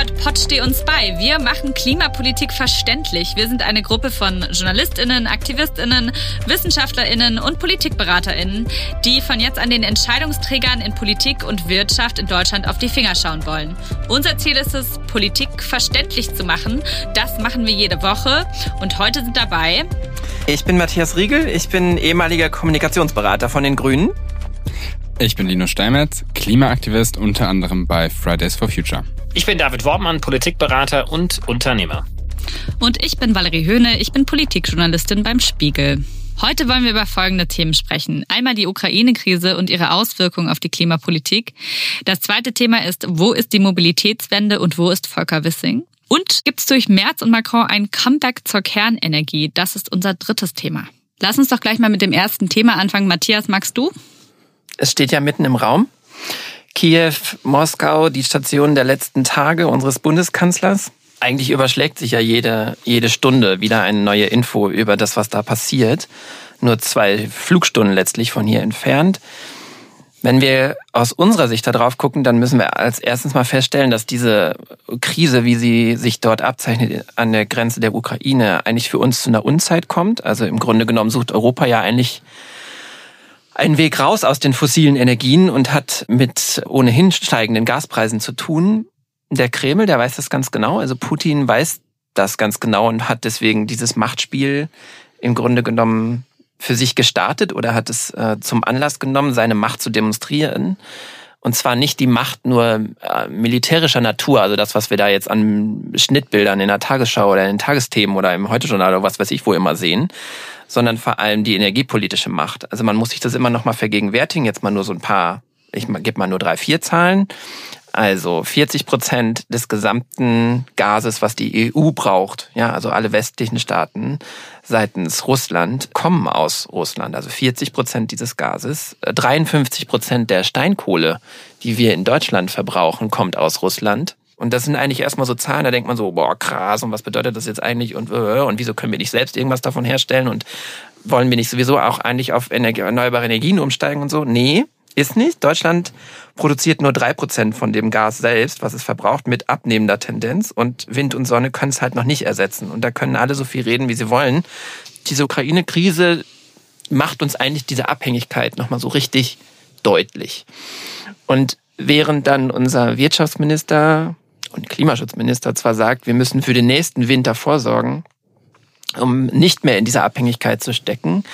hört Pott steh uns bei. Wir machen Klimapolitik verständlich. Wir sind eine Gruppe von JournalistInnen, AktivistInnen, WissenschaftlerInnen und PolitikberaterInnen, die von jetzt an den Entscheidungsträgern in Politik und Wirtschaft in Deutschland auf die Finger schauen wollen. Unser Ziel ist es, Politik verständlich zu machen. Das machen wir jede Woche. Und heute sind dabei ich bin Matthias Riegel, ich bin ehemaliger Kommunikationsberater von den Grünen. Ich bin Lino Steinmetz, Klimaaktivist unter anderem bei Fridays for Future. Ich bin David Wortmann, Politikberater und Unternehmer. Und ich bin Valerie Höhne, ich bin Politikjournalistin beim Spiegel. Heute wollen wir über folgende Themen sprechen. Einmal die Ukraine-Krise und ihre Auswirkungen auf die Klimapolitik. Das zweite Thema ist, wo ist die Mobilitätswende und wo ist Volker Wissing? Und gibt es durch Merz und Macron ein Comeback zur Kernenergie? Das ist unser drittes Thema. Lass uns doch gleich mal mit dem ersten Thema anfangen. Matthias, magst du? Es steht ja mitten im Raum. Kiew, Moskau, die Station der letzten Tage unseres Bundeskanzlers. Eigentlich überschlägt sich ja jede, jede Stunde wieder eine neue Info über das, was da passiert. Nur zwei Flugstunden letztlich von hier entfernt. Wenn wir aus unserer Sicht da drauf gucken, dann müssen wir als erstens mal feststellen, dass diese Krise, wie sie sich dort abzeichnet an der Grenze der Ukraine, eigentlich für uns zu einer Unzeit kommt. Also im Grunde genommen sucht Europa ja eigentlich einen Weg raus aus den fossilen Energien und hat mit ohnehin steigenden Gaspreisen zu tun. Der Kreml, der weiß das ganz genau. Also Putin weiß das ganz genau und hat deswegen dieses Machtspiel im Grunde genommen für sich gestartet oder hat es äh, zum Anlass genommen, seine Macht zu demonstrieren. Und zwar nicht die Macht nur äh, militärischer Natur, also das, was wir da jetzt an Schnittbildern in der Tagesschau oder in den Tagesthemen oder im Heute-Journal oder was weiß ich wo immer sehen, sondern vor allem die energiepolitische Macht. Also man muss sich das immer noch mal vergegenwärtigen. Jetzt mal nur so ein paar, ich gebe mal nur drei, vier Zahlen. Also 40 Prozent des gesamten Gases, was die EU braucht, ja, also alle westlichen Staaten seitens Russland kommen aus Russland. Also 40 Prozent dieses Gases. 53 Prozent der Steinkohle, die wir in Deutschland verbrauchen, kommt aus Russland. Und das sind eigentlich erstmal so Zahlen, da denkt man so, boah, krass, und was bedeutet das jetzt eigentlich und, äh, und wieso können wir nicht selbst irgendwas davon herstellen und wollen wir nicht sowieso auch eigentlich auf erneuerbare Energien umsteigen und so? Nee, ist nicht. Deutschland produziert nur drei Prozent von dem Gas selbst, was es verbraucht, mit abnehmender Tendenz. Und Wind und Sonne können es halt noch nicht ersetzen. Und da können alle so viel reden, wie sie wollen. Diese Ukraine-Krise macht uns eigentlich diese Abhängigkeit nochmal so richtig deutlich. Und während dann unser Wirtschaftsminister und Klimaschutzminister zwar sagt, wir müssen für den nächsten Winter vorsorgen, um nicht mehr in dieser Abhängigkeit zu stecken,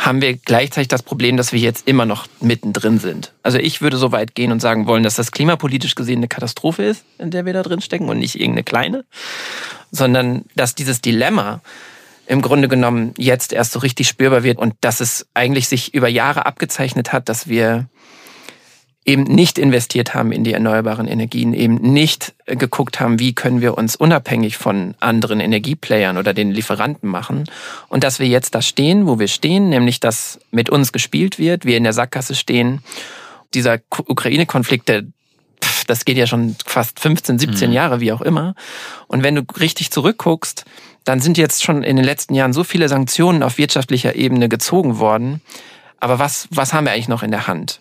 haben wir gleichzeitig das Problem, dass wir jetzt immer noch mittendrin sind. Also ich würde so weit gehen und sagen wollen, dass das klimapolitisch gesehen eine Katastrophe ist, in der wir da drin stecken und nicht irgendeine kleine, sondern dass dieses Dilemma im Grunde genommen jetzt erst so richtig spürbar wird und dass es eigentlich sich über Jahre abgezeichnet hat, dass wir eben nicht investiert haben in die erneuerbaren Energien, eben nicht geguckt haben, wie können wir uns unabhängig von anderen Energieplayern oder den Lieferanten machen. Und dass wir jetzt da stehen, wo wir stehen, nämlich dass mit uns gespielt wird, wir in der Sackgasse stehen. Dieser Ukraine-Konflikt, der das geht ja schon fast 15, 17 mhm. Jahre, wie auch immer. Und wenn du richtig zurückguckst, dann sind jetzt schon in den letzten Jahren so viele Sanktionen auf wirtschaftlicher Ebene gezogen worden. Aber was, was haben wir eigentlich noch in der Hand?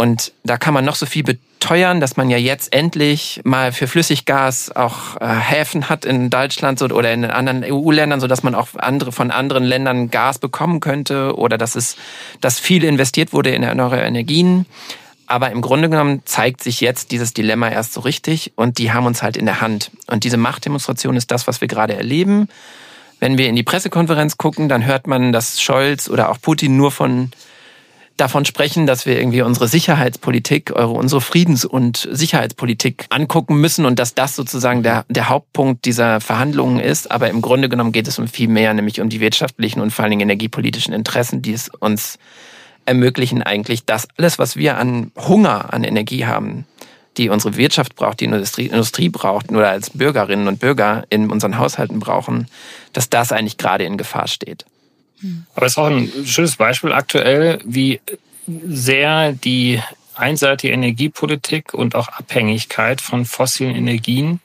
Und da kann man noch so viel beteuern, dass man ja jetzt endlich mal für Flüssiggas auch äh, Häfen hat in Deutschland oder in anderen EU-Ländern, so dass man auch andere von anderen Ländern Gas bekommen könnte oder dass es, dass viel investiert wurde in erneuerbare Energien. Aber im Grunde genommen zeigt sich jetzt dieses Dilemma erst so richtig und die haben uns halt in der Hand. Und diese Machtdemonstration ist das, was wir gerade erleben. Wenn wir in die Pressekonferenz gucken, dann hört man, dass Scholz oder auch Putin nur von davon sprechen, dass wir irgendwie unsere Sicherheitspolitik, unsere Friedens- und Sicherheitspolitik angucken müssen und dass das sozusagen der, der Hauptpunkt dieser Verhandlungen ist. Aber im Grunde genommen geht es um viel mehr, nämlich um die wirtschaftlichen und vor allen Dingen energiepolitischen Interessen, die es uns ermöglichen eigentlich, dass alles, was wir an Hunger an Energie haben, die unsere Wirtschaft braucht, die Industrie, Industrie braucht, nur als Bürgerinnen und Bürger in unseren Haushalten brauchen, dass das eigentlich gerade in Gefahr steht. Aber es ist auch ein schönes Beispiel aktuell, wie sehr die einseitige Energiepolitik und auch Abhängigkeit von fossilen Energien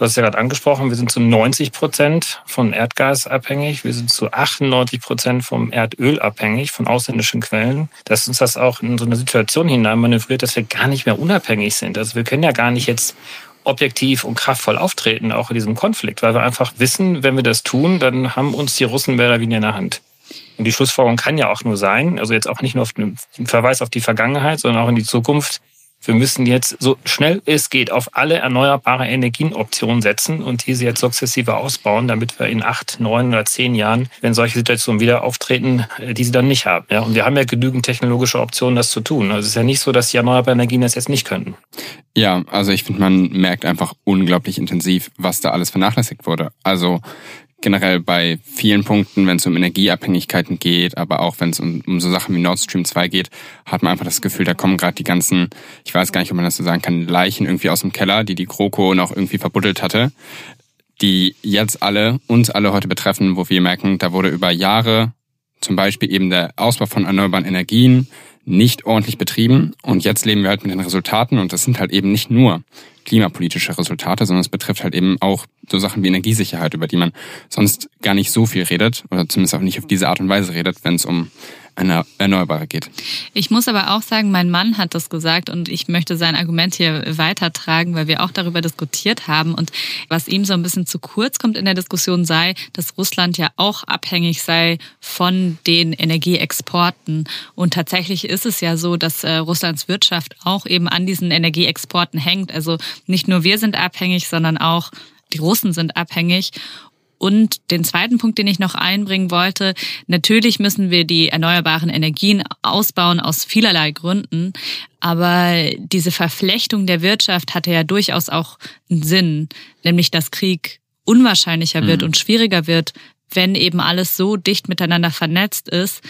Du hast ja gerade angesprochen, wir sind zu 90 Prozent von Erdgas abhängig, wir sind zu 98 Prozent vom Erdöl abhängig, von ausländischen Quellen. Dass uns das auch in so eine Situation hinein manövriert, dass wir gar nicht mehr unabhängig sind. Also wir können ja gar nicht jetzt objektiv und kraftvoll auftreten, auch in diesem Konflikt, weil wir einfach wissen, wenn wir das tun, dann haben uns die Russen mehr oder weniger in der Hand. Und die Schlussfolgerung kann ja auch nur sein, also jetzt auch nicht nur auf den Verweis auf die Vergangenheit, sondern auch in die Zukunft, wir müssen jetzt so schnell es geht auf alle erneuerbare Energienoptionen setzen und diese jetzt sukzessive ausbauen, damit wir in acht, neun oder zehn Jahren, wenn solche Situationen wieder auftreten, äh, diese dann nicht haben. Ja, und wir haben ja genügend technologische Optionen, das zu tun. Also es ist ja nicht so, dass die erneuerbaren Energien das jetzt nicht könnten. Ja, also ich finde, man merkt einfach unglaublich intensiv, was da alles vernachlässigt wurde. Also generell bei vielen Punkten, wenn es um Energieabhängigkeiten geht, aber auch wenn es um, um so Sachen wie Nord Stream 2 geht, hat man einfach das Gefühl, da kommen gerade die ganzen, ich weiß gar nicht, ob man das so sagen kann, Leichen irgendwie aus dem Keller, die die GroKo noch irgendwie verbuddelt hatte, die jetzt alle, uns alle heute betreffen, wo wir merken, da wurde über Jahre zum Beispiel eben der Ausbau von erneuerbaren Energien nicht ordentlich betrieben. Und jetzt leben wir halt mit den Resultaten und das sind halt eben nicht nur klimapolitische Resultate, sondern es betrifft halt eben auch so Sachen wie Energiesicherheit, über die man sonst gar nicht so viel redet oder zumindest auch nicht auf diese Art und Weise redet, wenn es um eine Erneuerbare geht. Ich muss aber auch sagen, mein Mann hat das gesagt und ich möchte sein Argument hier weitertragen, weil wir auch darüber diskutiert haben und was ihm so ein bisschen zu kurz kommt in der Diskussion sei, dass Russland ja auch abhängig sei von den Energieexporten und tatsächlich ist es ja so, dass äh, Russlands Wirtschaft auch eben an diesen Energieexporten hängt. Also nicht nur wir sind abhängig, sondern auch die Russen sind abhängig. Und den zweiten Punkt, den ich noch einbringen wollte, natürlich müssen wir die erneuerbaren Energien ausbauen aus vielerlei Gründen. Aber diese Verflechtung der Wirtschaft hatte ja durchaus auch einen Sinn, nämlich dass Krieg unwahrscheinlicher wird mhm. und schwieriger wird, wenn eben alles so dicht miteinander vernetzt ist,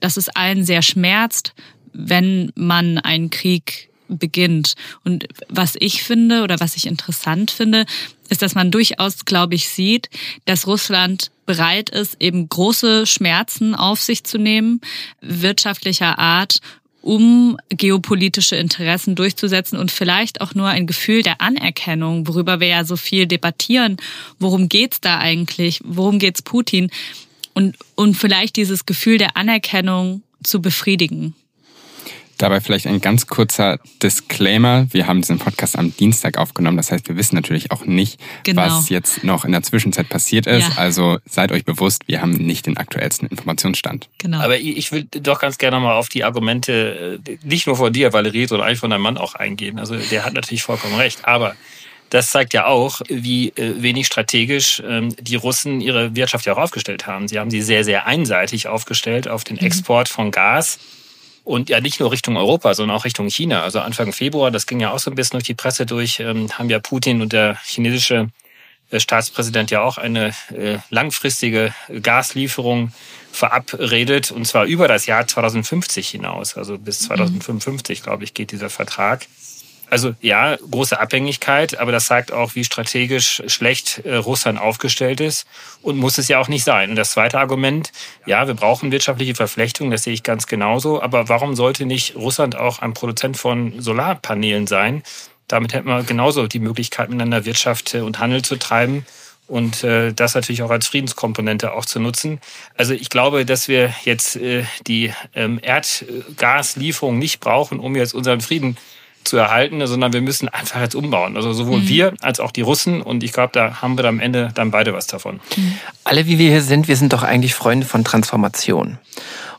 dass es allen sehr schmerzt, wenn man einen Krieg beginnt. Und was ich finde oder was ich interessant finde, ist, dass man durchaus, glaube ich, sieht, dass Russland bereit ist, eben große Schmerzen auf sich zu nehmen, wirtschaftlicher Art, um geopolitische Interessen durchzusetzen und vielleicht auch nur ein Gefühl der Anerkennung, worüber wir ja so viel debattieren. Worum geht's da eigentlich? Worum geht's Putin? Und, und vielleicht dieses Gefühl der Anerkennung zu befriedigen. Dabei vielleicht ein ganz kurzer Disclaimer. Wir haben diesen Podcast am Dienstag aufgenommen. Das heißt, wir wissen natürlich auch nicht, genau. was jetzt noch in der Zwischenzeit passiert ist. Ja. Also seid euch bewusst, wir haben nicht den aktuellsten Informationsstand. Genau. Aber ich will doch ganz gerne mal auf die Argumente, äh, nicht nur von dir, Valerie, sondern eigentlich von deinem Mann auch eingehen. Also der hat natürlich vollkommen recht. Aber das zeigt ja auch, wie äh, wenig strategisch ähm, die Russen ihre Wirtschaft ja auch aufgestellt haben. Sie haben sie sehr, sehr einseitig aufgestellt auf den mhm. Export von Gas und ja, nicht nur Richtung Europa, sondern auch Richtung China. Also Anfang Februar, das ging ja auch so ein bisschen durch die Presse durch, ähm, haben ja Putin und der chinesische äh, Staatspräsident ja auch eine äh, langfristige Gaslieferung verabredet, und zwar über das Jahr 2050 hinaus. Also bis 2055, mhm. glaube ich, geht dieser Vertrag. Also ja, große Abhängigkeit, aber das sagt auch, wie strategisch schlecht äh, Russland aufgestellt ist und muss es ja auch nicht sein. Und das zweite Argument, ja, wir brauchen wirtschaftliche Verflechtung, das sehe ich ganz genauso, aber warum sollte nicht Russland auch ein Produzent von Solarpanelen sein? Damit hätten wir genauso die Möglichkeit, miteinander Wirtschaft äh, und Handel zu treiben und äh, das natürlich auch als Friedenskomponente auch zu nutzen. Also ich glaube, dass wir jetzt äh, die ähm, Erdgaslieferung nicht brauchen, um jetzt unseren Frieden zu erhalten, sondern wir müssen einfach jetzt umbauen. Also sowohl mhm. wir als auch die Russen. Und ich glaube, da haben wir am Ende dann beide was davon. Mhm. Alle, wie wir hier sind, wir sind doch eigentlich Freunde von Transformation.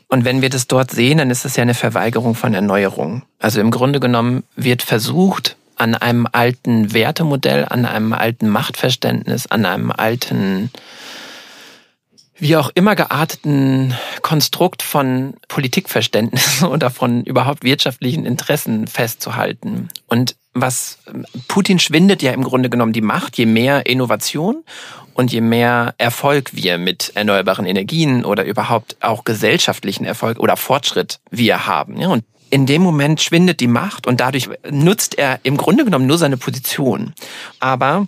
Und wenn wir das dort sehen, dann ist es ja eine Verweigerung von Erneuerung. Also im Grunde genommen wird versucht, an einem alten Wertemodell, an einem alten Machtverständnis, an einem alten wie auch immer gearteten Konstrukt von Politikverständnis oder von überhaupt wirtschaftlichen Interessen festzuhalten. Und was Putin schwindet ja im Grunde genommen die Macht, je mehr Innovation und je mehr Erfolg wir mit erneuerbaren Energien oder überhaupt auch gesellschaftlichen Erfolg oder Fortschritt wir haben. Und in dem Moment schwindet die Macht und dadurch nutzt er im Grunde genommen nur seine Position. Aber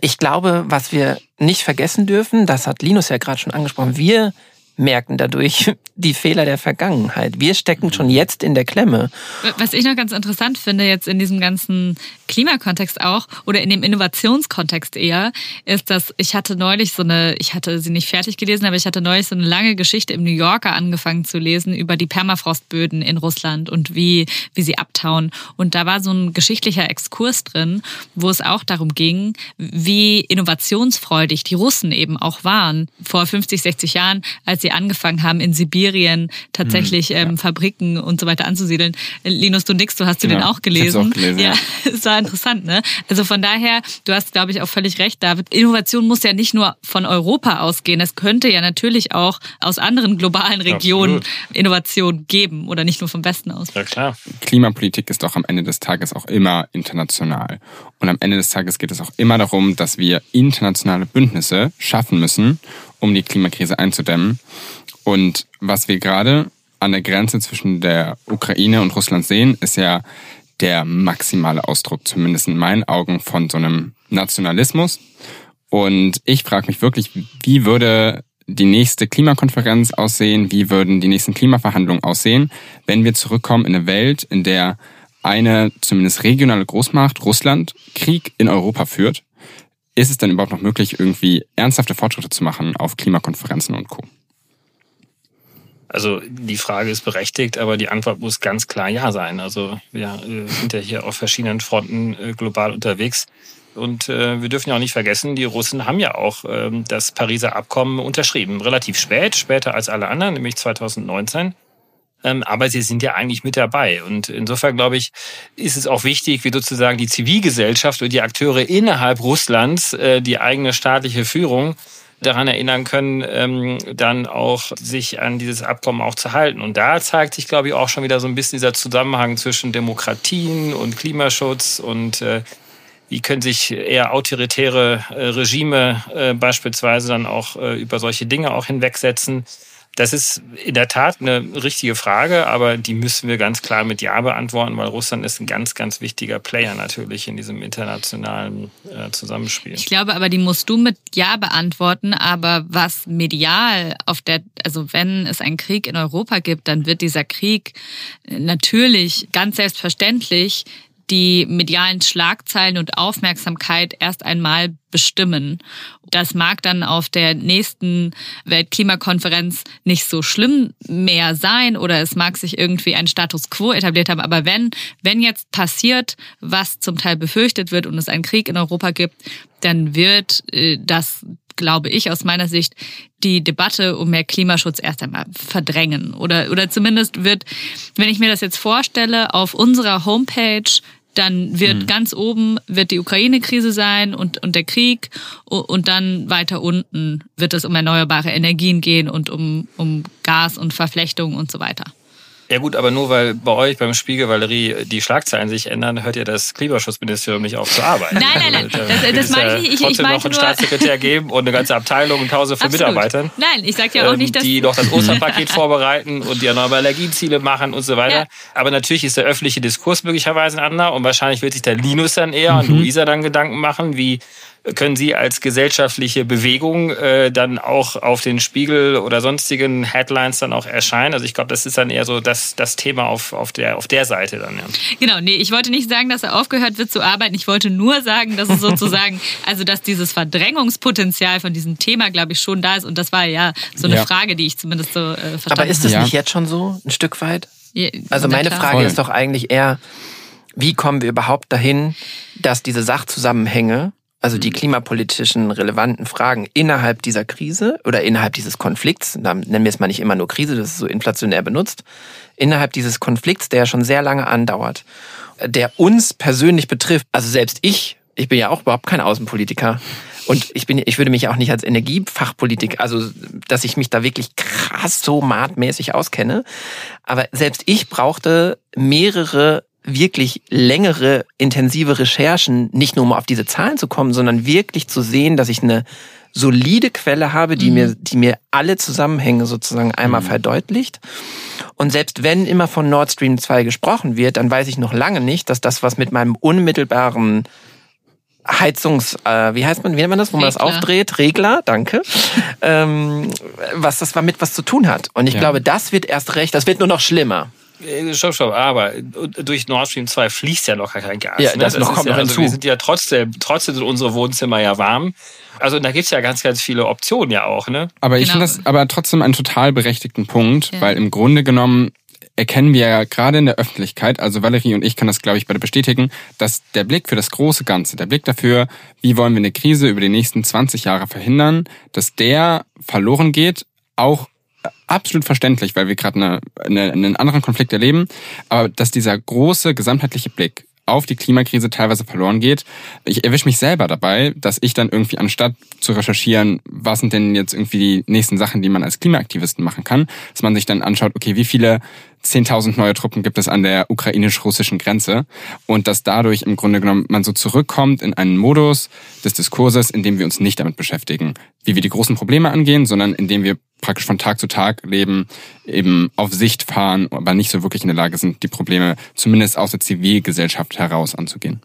ich glaube, was wir nicht vergessen dürfen, das hat Linus ja gerade schon angesprochen, wir merken dadurch die Fehler der Vergangenheit. Wir stecken schon jetzt in der Klemme. Was ich noch ganz interessant finde, jetzt in diesem ganzen Klimakontext auch oder in dem Innovationskontext eher, ist, dass ich hatte neulich so eine, ich hatte sie nicht fertig gelesen, aber ich hatte neulich so eine lange Geschichte im New Yorker angefangen zu lesen über die Permafrostböden in Russland und wie, wie sie abtauen. Und da war so ein geschichtlicher Exkurs drin, wo es auch darum ging, wie innovationsfreudig die Russen eben auch waren vor 50, 60 Jahren, als sie angefangen haben, in Sibirien tatsächlich mhm, ja. ähm, Fabriken und so weiter anzusiedeln. Linus, du nix, du hast du genau. den auch gelesen. Auch gelesen ja, es war interessant, ne? Also von daher, du hast, glaube ich, auch völlig recht, David. Innovation muss ja nicht nur von Europa ausgehen. Es könnte ja natürlich auch aus anderen globalen Regionen Absolut. Innovation geben oder nicht nur vom Westen aus. Ja, klar. Klimapolitik ist doch am Ende des Tages auch immer international. Und am Ende des Tages geht es auch immer darum, dass wir internationale Bündnisse schaffen müssen, um die Klimakrise einzudämmen. Und was wir gerade an der Grenze zwischen der Ukraine und Russland sehen, ist ja der maximale Ausdruck, zumindest in meinen Augen, von so einem Nationalismus. Und ich frage mich wirklich, wie würde die nächste Klimakonferenz aussehen, wie würden die nächsten Klimaverhandlungen aussehen, wenn wir zurückkommen in eine Welt, in der eine zumindest regionale Großmacht, Russland, Krieg in Europa führt. Ist es dann überhaupt noch möglich, irgendwie ernsthafte Fortschritte zu machen auf Klimakonferenzen und Co.? Also die Frage ist berechtigt, aber die Antwort muss ganz klar ja sein. Also wir sind ja hier auf verschiedenen Fronten äh, global unterwegs. Und äh, wir dürfen ja auch nicht vergessen, die Russen haben ja auch ähm, das Pariser Abkommen unterschrieben. Relativ spät, später als alle anderen, nämlich 2019. Ähm, aber sie sind ja eigentlich mit dabei. Und insofern, glaube ich, ist es auch wichtig, wie sozusagen die Zivilgesellschaft und die Akteure innerhalb Russlands, äh, die eigene staatliche Führung, daran erinnern können, ähm, dann auch sich an dieses Abkommen auch zu halten. Und da zeigt sich, glaube ich, auch schon wieder so ein bisschen dieser Zusammenhang zwischen Demokratien und Klimaschutz und äh, wie können sich eher autoritäre äh, Regime beispielsweise dann auch über solche Dinge auch hinwegsetzen. Das ist in der Tat eine richtige Frage, aber die müssen wir ganz klar mit Ja beantworten, weil Russland ist ein ganz, ganz wichtiger Player natürlich in diesem internationalen äh, Zusammenspiel. Ich glaube aber, die musst du mit Ja beantworten, aber was medial auf der, also wenn es einen Krieg in Europa gibt, dann wird dieser Krieg natürlich ganz selbstverständlich die medialen Schlagzeilen und Aufmerksamkeit erst einmal bestimmen. Das mag dann auf der nächsten Weltklimakonferenz nicht so schlimm mehr sein oder es mag sich irgendwie ein Status quo etabliert haben. Aber wenn, wenn jetzt passiert, was zum Teil befürchtet wird und es einen Krieg in Europa gibt, dann wird äh, das glaube ich, aus meiner Sicht die Debatte um mehr Klimaschutz erst einmal verdrängen. Oder, oder zumindest wird, wenn ich mir das jetzt vorstelle, auf unserer Homepage dann wird mhm. ganz oben wird die Ukraine-Krise sein und, und der Krieg und dann weiter unten wird es um erneuerbare Energien gehen und um, um Gas und Verflechtung und so weiter. Ja gut, aber nur weil bei euch beim Spiegel Valerie die Schlagzeilen sich ändern, hört ihr das Klimaschutzministerium nicht auf zu arbeiten. Nein, nein, nein, also, das, das meine ich nicht. Ich, ich meinte noch einen Staatssekretär geben und eine ganze Abteilung und Tausende von. Mitarbeitern. Nein, ich sage ja auch nicht, dass... Die noch das Osterpaket vorbereiten und die erneuerbare Energieziele machen und so weiter. Ja. Aber natürlich ist der öffentliche Diskurs möglicherweise ein anderer und wahrscheinlich wird sich der Linus dann eher mhm. und Luisa dann Gedanken machen, wie können Sie als gesellschaftliche Bewegung äh, dann auch auf den Spiegel oder sonstigen Headlines dann auch erscheinen? Also ich glaube, das ist dann eher so das, das Thema auf, auf, der, auf der Seite dann. Ja. Genau, nee, ich wollte nicht sagen, dass er aufgehört wird zu arbeiten. Ich wollte nur sagen, dass es sozusagen, also dass dieses Verdrängungspotenzial von diesem Thema, glaube ich, schon da ist. Und das war ja so eine ja. Frage, die ich zumindest so äh, verstanden habe. Aber ist das ja. nicht jetzt schon so, ein Stück weit? also meine Frage Voll. ist doch eigentlich eher, wie kommen wir überhaupt dahin, dass diese Sachzusammenhänge also die klimapolitischen relevanten Fragen innerhalb dieser Krise oder innerhalb dieses Konflikts, da nennen wir es mal nicht immer nur Krise, das ist so inflationär benutzt, innerhalb dieses Konflikts, der schon sehr lange andauert, der uns persönlich betrifft. Also selbst ich, ich bin ja auch überhaupt kein Außenpolitiker. Und ich bin, ich würde mich auch nicht als Energiefachpolitiker, also dass ich mich da wirklich krass so matmäßig auskenne. Aber selbst ich brauchte mehrere wirklich längere, intensive Recherchen, nicht nur um auf diese Zahlen zu kommen, sondern wirklich zu sehen, dass ich eine solide Quelle habe, die mhm. mir, die mir alle Zusammenhänge sozusagen einmal mhm. verdeutlicht. Und selbst wenn immer von Nord Stream 2 gesprochen wird, dann weiß ich noch lange nicht, dass das was mit meinem unmittelbaren Heizungs, äh, wie heißt man, wie nennt man das, wo man das aufdreht? Regler, danke. ähm, was das damit was zu tun hat. Und ich ja. glaube, das wird erst recht, das wird nur noch schlimmer. Äh, stopp, stopp, aber durch Nord Stream 2 fließt ja noch kein Gas. Ja, das, ne? das noch kommt ja, noch also Wir sind ja trotzdem, trotzdem sind unsere Wohnzimmer ja warm. Also da gibt's ja ganz, ganz viele Optionen ja auch, ne? Aber ich genau. finde das aber trotzdem einen total berechtigten Punkt, ja. weil im Grunde genommen erkennen wir ja gerade in der Öffentlichkeit, also Valerie und ich kann das, glaube ich, beide bestätigen, dass der Blick für das große Ganze, der Blick dafür, wie wollen wir eine Krise über die nächsten 20 Jahre verhindern, dass der verloren geht, auch absolut verständlich, weil wir gerade eine, eine, einen anderen Konflikt erleben, aber dass dieser große gesamtheitliche Blick auf die Klimakrise teilweise verloren geht. Ich erwische mich selber dabei, dass ich dann irgendwie anstatt zu recherchieren, was sind denn jetzt irgendwie die nächsten Sachen, die man als Klimaaktivisten machen kann, dass man sich dann anschaut, okay, wie viele 10.000 neue Truppen gibt es an der ukrainisch-russischen Grenze und dass dadurch im Grunde genommen man so zurückkommt in einen Modus des Diskurses, in dem wir uns nicht damit beschäftigen, wie wir die großen Probleme angehen, sondern in dem wir praktisch von Tag zu Tag leben, eben auf Sicht fahren, aber nicht so wirklich in der Lage sind, die Probleme zumindest aus der Zivilgesellschaft heraus anzugehen.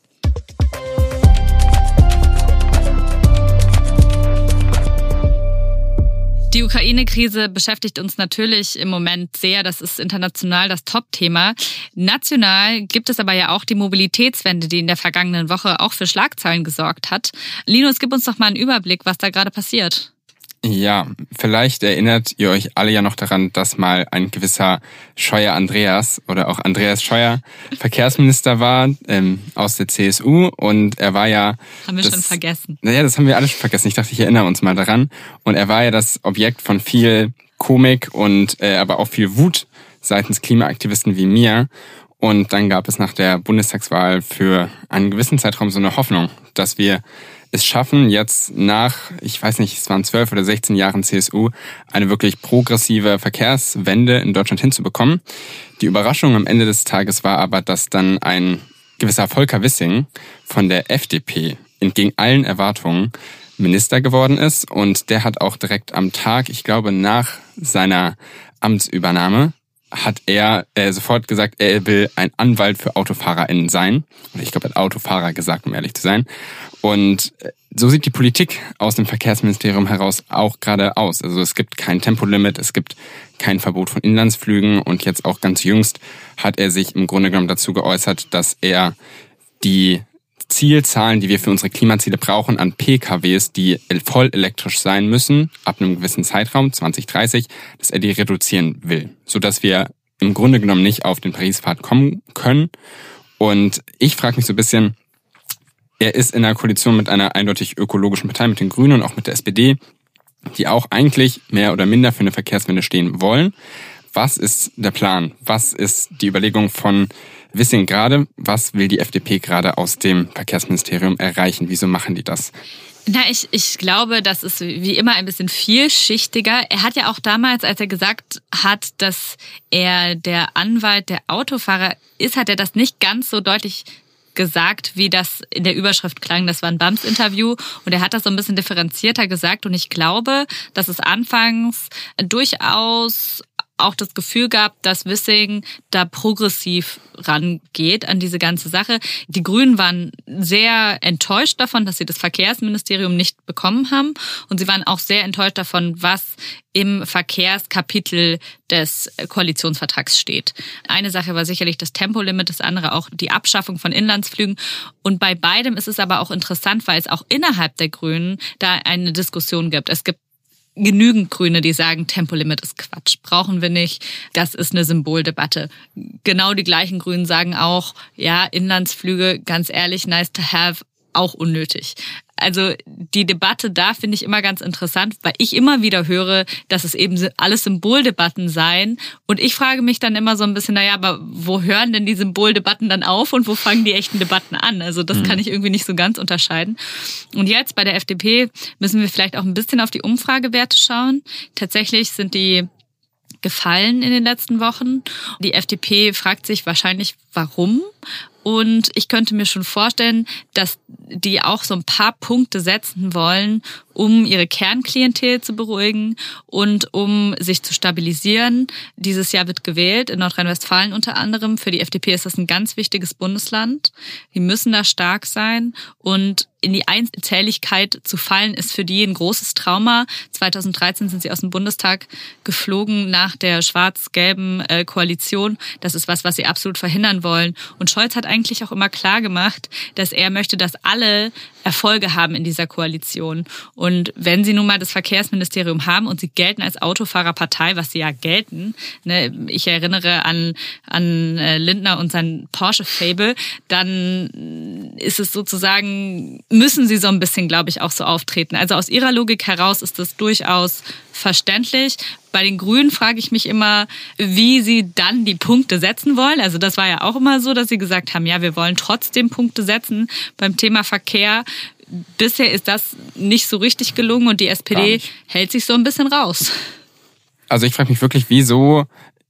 Die Ukraine-Krise beschäftigt uns natürlich im Moment sehr. Das ist international das Top-Thema. National gibt es aber ja auch die Mobilitätswende, die in der vergangenen Woche auch für Schlagzeilen gesorgt hat. Linus, gib uns doch mal einen Überblick, was da gerade passiert. Ja, vielleicht erinnert ihr euch alle ja noch daran, dass mal ein gewisser Scheuer Andreas oder auch Andreas Scheuer Verkehrsminister war ähm, aus der CSU und er war ja... Haben wir das, schon vergessen. Naja, das haben wir alle schon vergessen. Ich dachte, ich erinnere uns mal daran. Und er war ja das Objekt von viel Komik und äh, aber auch viel Wut seitens Klimaaktivisten wie mir. Und dann gab es nach der Bundestagswahl für einen gewissen Zeitraum so eine Hoffnung, dass wir es schaffen, jetzt nach, ich weiß nicht, es waren zwölf oder 16 Jahren CSU, eine wirklich progressive Verkehrswende in Deutschland hinzubekommen. Die Überraschung am Ende des Tages war aber, dass dann ein gewisser Volker Wissing von der FDP entgegen allen Erwartungen Minister geworden ist und der hat auch direkt am Tag, ich glaube nach seiner Amtsübernahme, hat er äh, sofort gesagt, er will ein Anwalt für AutofahrerInnen sein. Oder ich glaube, er hat Autofahrer gesagt, um ehrlich zu sein. Und äh, so sieht die Politik aus dem Verkehrsministerium heraus auch gerade aus. Also es gibt kein Tempolimit, es gibt kein Verbot von Inlandsflügen und jetzt auch ganz jüngst hat er sich im Grunde genommen dazu geäußert, dass er die Zielzahlen, die wir für unsere Klimaziele brauchen, an PKWs, die voll elektrisch sein müssen, ab einem gewissen Zeitraum, 2030, dass er die reduzieren will, sodass wir im Grunde genommen nicht auf den Paris-Pfad kommen können. Und ich frage mich so ein bisschen, er ist in einer Koalition mit einer eindeutig ökologischen Partei, mit den Grünen und auch mit der SPD, die auch eigentlich mehr oder minder für eine Verkehrswende stehen wollen. Was ist der Plan? Was ist die Überlegung von Wissing gerade? Was will die FDP gerade aus dem Verkehrsministerium erreichen? Wieso machen die das? Na, ich, ich glaube, das ist wie immer ein bisschen vielschichtiger. Er hat ja auch damals, als er gesagt hat, dass er der Anwalt der Autofahrer ist, hat er das nicht ganz so deutlich gesagt, wie das in der Überschrift klang. Das war ein Bams-Interview und er hat das so ein bisschen differenzierter gesagt und ich glaube, dass es anfangs durchaus auch das Gefühl gab, dass Wissing da progressiv rangeht an diese ganze Sache. Die Grünen waren sehr enttäuscht davon, dass sie das Verkehrsministerium nicht bekommen haben. Und sie waren auch sehr enttäuscht davon, was im Verkehrskapitel des Koalitionsvertrags steht. Eine Sache war sicherlich das Tempolimit, das andere auch die Abschaffung von Inlandsflügen. Und bei beidem ist es aber auch interessant, weil es auch innerhalb der Grünen da eine Diskussion gibt. Es gibt genügend Grüne, die sagen, Tempolimit ist Quatsch, brauchen wir nicht. Das ist eine Symboldebatte. Genau die gleichen Grünen sagen auch, ja, Inlandsflüge, ganz ehrlich, nice to have, auch unnötig. Also die Debatte da finde ich immer ganz interessant, weil ich immer wieder höre, dass es eben alles Symboldebatten seien. Und ich frage mich dann immer so ein bisschen, naja, aber wo hören denn die Symboldebatten dann auf und wo fangen die echten Debatten an? Also das mhm. kann ich irgendwie nicht so ganz unterscheiden. Und jetzt bei der FDP müssen wir vielleicht auch ein bisschen auf die Umfragewerte schauen. Tatsächlich sind die gefallen in den letzten Wochen. Die FDP fragt sich wahrscheinlich, warum. Und ich könnte mir schon vorstellen, dass die auch so ein paar Punkte setzen wollen, um ihre Kernklientel zu beruhigen und um sich zu stabilisieren. Dieses Jahr wird gewählt, in Nordrhein-Westfalen unter anderem. Für die FDP ist das ein ganz wichtiges Bundesland. Die müssen da stark sein und in die Einzähligkeit zu fallen, ist für die ein großes Trauma. 2013 sind sie aus dem Bundestag geflogen nach der schwarz-gelben äh, Koalition. Das ist was, was sie absolut verhindern wollen. Und Scholz hat eigentlich auch immer klar gemacht, dass er möchte, dass alle Erfolge haben in dieser Koalition. Wenn sie nun mal das Verkehrsministerium haben und sie gelten als Autofahrerpartei, was sie ja gelten, ne, ich erinnere an, an äh, Lindner und sein Porsche-Fable, dann ist es sozusagen müssen sie so ein bisschen, glaube ich, auch so auftreten. Also aus ihrer Logik heraus ist das durchaus verständlich. Bei den Grünen frage ich mich immer, wie sie dann die Punkte setzen wollen. Also das war ja auch immer so, dass sie gesagt haben, ja, wir wollen trotzdem Punkte setzen beim Thema Verkehr. Bisher ist das nicht so richtig gelungen und die SPD hält sich so ein bisschen raus. Also ich frage mich wirklich, wieso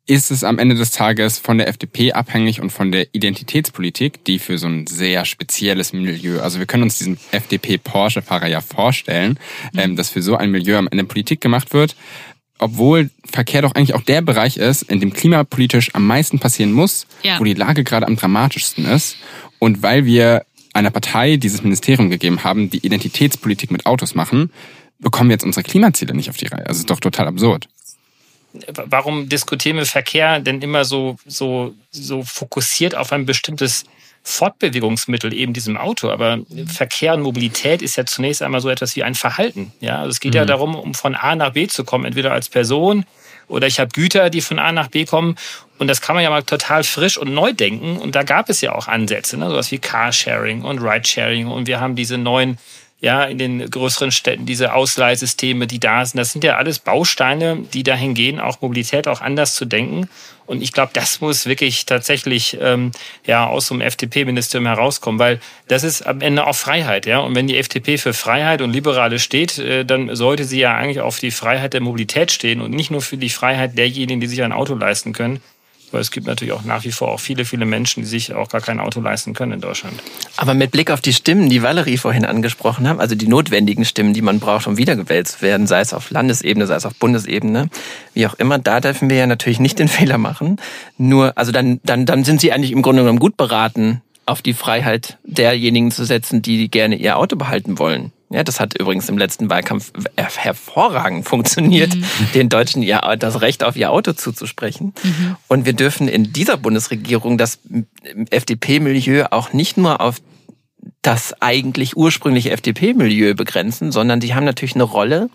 ist es am Ende des Tages von der FDP abhängig und von der Identitätspolitik, die für so ein sehr spezielles Milieu, also wir können uns diesen FDP-Porsche-Fahrer ja vorstellen, mhm. ähm, dass für so ein Milieu am Ende Politik gemacht wird, obwohl Verkehr doch eigentlich auch der Bereich ist, in dem klimapolitisch am meisten passieren muss, ja. wo die Lage gerade am dramatischsten ist und weil wir einer Partei dieses Ministerium gegeben haben, die Identitätspolitik mit Autos machen, bekommen wir jetzt unsere Klimaziele nicht auf die Reihe. Also ist doch total absurd warum diskutieren wir Verkehr denn immer so, so, so fokussiert auf ein bestimmtes Fortbewegungsmittel, eben diesem Auto. Aber Verkehr und Mobilität ist ja zunächst einmal so etwas wie ein Verhalten. Ja, also es geht mhm. ja darum, um von A nach B zu kommen, entweder als Person oder ich habe Güter, die von A nach B kommen. Und das kann man ja mal total frisch und neu denken. Und da gab es ja auch Ansätze, ne? sowas wie Carsharing und Ridesharing. Und wir haben diese neuen ja, in den größeren Städten, diese Ausleihsysteme, die da sind. Das sind ja alles Bausteine, die dahin gehen, auch Mobilität auch anders zu denken. Und ich glaube, das muss wirklich tatsächlich ähm, ja aus so einem FDP-Ministerium herauskommen, weil das ist am Ende auch Freiheit, ja. Und wenn die FDP für Freiheit und Liberale steht, äh, dann sollte sie ja eigentlich auf die Freiheit der Mobilität stehen und nicht nur für die Freiheit derjenigen, die sich ein Auto leisten können weil es gibt natürlich auch nach wie vor auch viele, viele Menschen, die sich auch gar kein Auto leisten können in Deutschland. Aber mit Blick auf die Stimmen, die Valerie vorhin angesprochen hat, also die notwendigen Stimmen, die man braucht, um wiedergewählt zu werden, sei es auf Landesebene, sei es auf Bundesebene, wie auch immer, da dürfen wir ja natürlich nicht den Fehler machen. Nur, also dann, dann, dann sind sie eigentlich im Grunde genommen gut beraten, auf die Freiheit derjenigen zu setzen, die gerne ihr Auto behalten wollen. Ja, das hat übrigens im letzten Wahlkampf hervorragend funktioniert, mhm. den Deutschen ja das Recht auf ihr Auto zuzusprechen. Mhm. Und wir dürfen in dieser Bundesregierung das FDP-Milieu auch nicht nur auf das eigentlich ursprüngliche FDP-Milieu begrenzen, sondern die haben natürlich eine Rolle.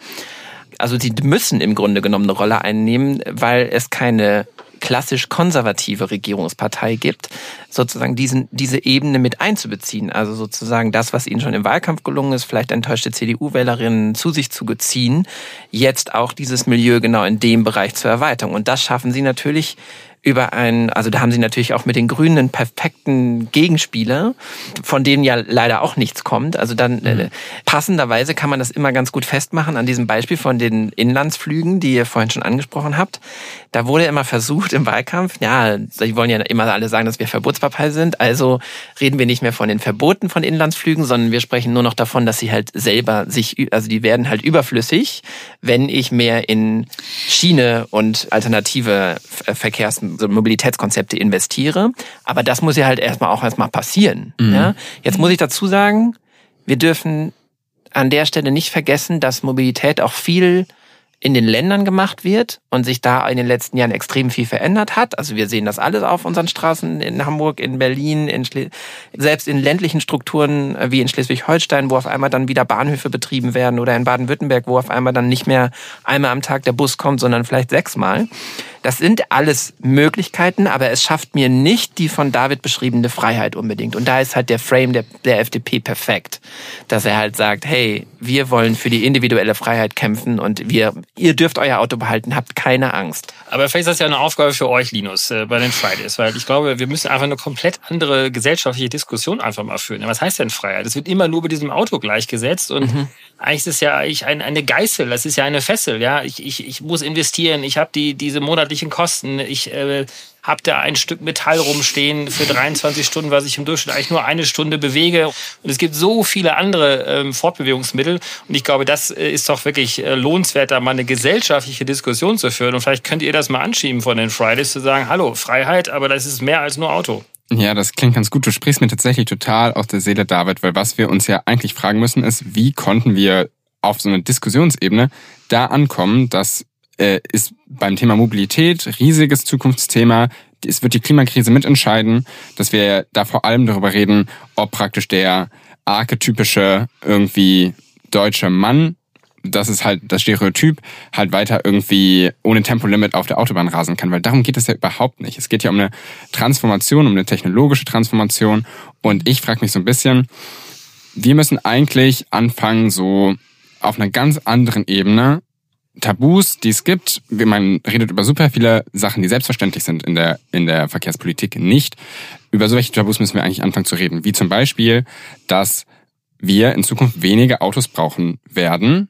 Also sie müssen im Grunde genommen eine Rolle einnehmen, weil es keine klassisch konservative Regierungspartei gibt, sozusagen diesen, diese Ebene mit einzubeziehen. Also sozusagen das, was ihnen schon im Wahlkampf gelungen ist, vielleicht enttäuschte CDU-Wählerinnen zu sich zu ziehen, jetzt auch dieses Milieu genau in dem Bereich zu erweitern. Und das schaffen sie natürlich über einen, also da haben sie natürlich auch mit den Grünen einen perfekten Gegenspieler, von denen ja leider auch nichts kommt. Also dann äh, mhm. passenderweise kann man das immer ganz gut festmachen an diesem Beispiel von den Inlandsflügen, die ihr vorhin schon angesprochen habt. Da wurde immer versucht im Wahlkampf, ja, sie wollen ja immer alle sagen, dass wir Verbotspartei sind, also reden wir nicht mehr von den Verboten von Inlandsflügen, sondern wir sprechen nur noch davon, dass sie halt selber sich, also die werden halt überflüssig, wenn ich mehr in Schiene und alternative Verkehrs so Mobilitätskonzepte investiere. Aber das muss ja halt erstmal auch erstmal passieren. Mhm. Ja? Jetzt muss ich dazu sagen, wir dürfen an der Stelle nicht vergessen, dass Mobilität auch viel in den Ländern gemacht wird und sich da in den letzten Jahren extrem viel verändert hat. Also wir sehen das alles auf unseren Straßen in Hamburg, in Berlin, in selbst in ländlichen Strukturen äh, wie in Schleswig-Holstein, wo auf einmal dann wieder Bahnhöfe betrieben werden oder in Baden-Württemberg, wo auf einmal dann nicht mehr einmal am Tag der Bus kommt, sondern vielleicht sechsmal. Das sind alles Möglichkeiten, aber es schafft mir nicht die von David beschriebene Freiheit unbedingt. Und da ist halt der Frame der, der FDP perfekt, dass er halt sagt, hey, wir wollen für die individuelle Freiheit kämpfen und wir, ihr dürft euer Auto behalten, habt keine Angst. Aber vielleicht ist das ja eine Aufgabe für euch, Linus, äh, bei den Fridays, weil ich glaube, wir müssen einfach eine komplett andere gesellschaftliche Diskussion einfach mal führen. Was heißt denn Freiheit? Es wird immer nur bei diesem Auto gleichgesetzt und mhm. eigentlich ist es ja eigentlich eine Geißel, das ist ja eine Fessel, ja. Ich, ich, ich muss investieren, ich habe die, diese Monat monatlichen Kosten. Ich äh, habe da ein Stück Metall rumstehen für 23 Stunden, was ich im Durchschnitt eigentlich nur eine Stunde bewege. Und es gibt so viele andere ähm, Fortbewegungsmittel. Und ich glaube, das äh, ist doch wirklich äh, lohnenswert, da mal eine gesellschaftliche Diskussion zu führen. Und vielleicht könnt ihr das mal anschieben von den Fridays, zu sagen, hallo, Freiheit, aber das ist mehr als nur Auto. Ja, das klingt ganz gut. Du sprichst mir tatsächlich total aus der Seele, David, weil was wir uns ja eigentlich fragen müssen, ist, wie konnten wir auf so einer Diskussionsebene da ankommen, dass äh, ist beim Thema Mobilität riesiges Zukunftsthema. Es wird die Klimakrise mitentscheiden, dass wir da vor allem darüber reden, ob praktisch der archetypische irgendwie deutsche Mann, das ist halt das Stereotyp, halt weiter irgendwie ohne Tempolimit auf der Autobahn rasen kann, weil darum geht es ja überhaupt nicht. Es geht ja um eine Transformation, um eine technologische Transformation und ich frage mich so ein bisschen, wir müssen eigentlich anfangen, so auf einer ganz anderen Ebene Tabus, die es gibt. Man redet über super viele Sachen, die selbstverständlich sind in der, in der Verkehrspolitik nicht. Über solche Tabus müssen wir eigentlich anfangen zu reden. Wie zum Beispiel, dass wir in Zukunft weniger Autos brauchen werden,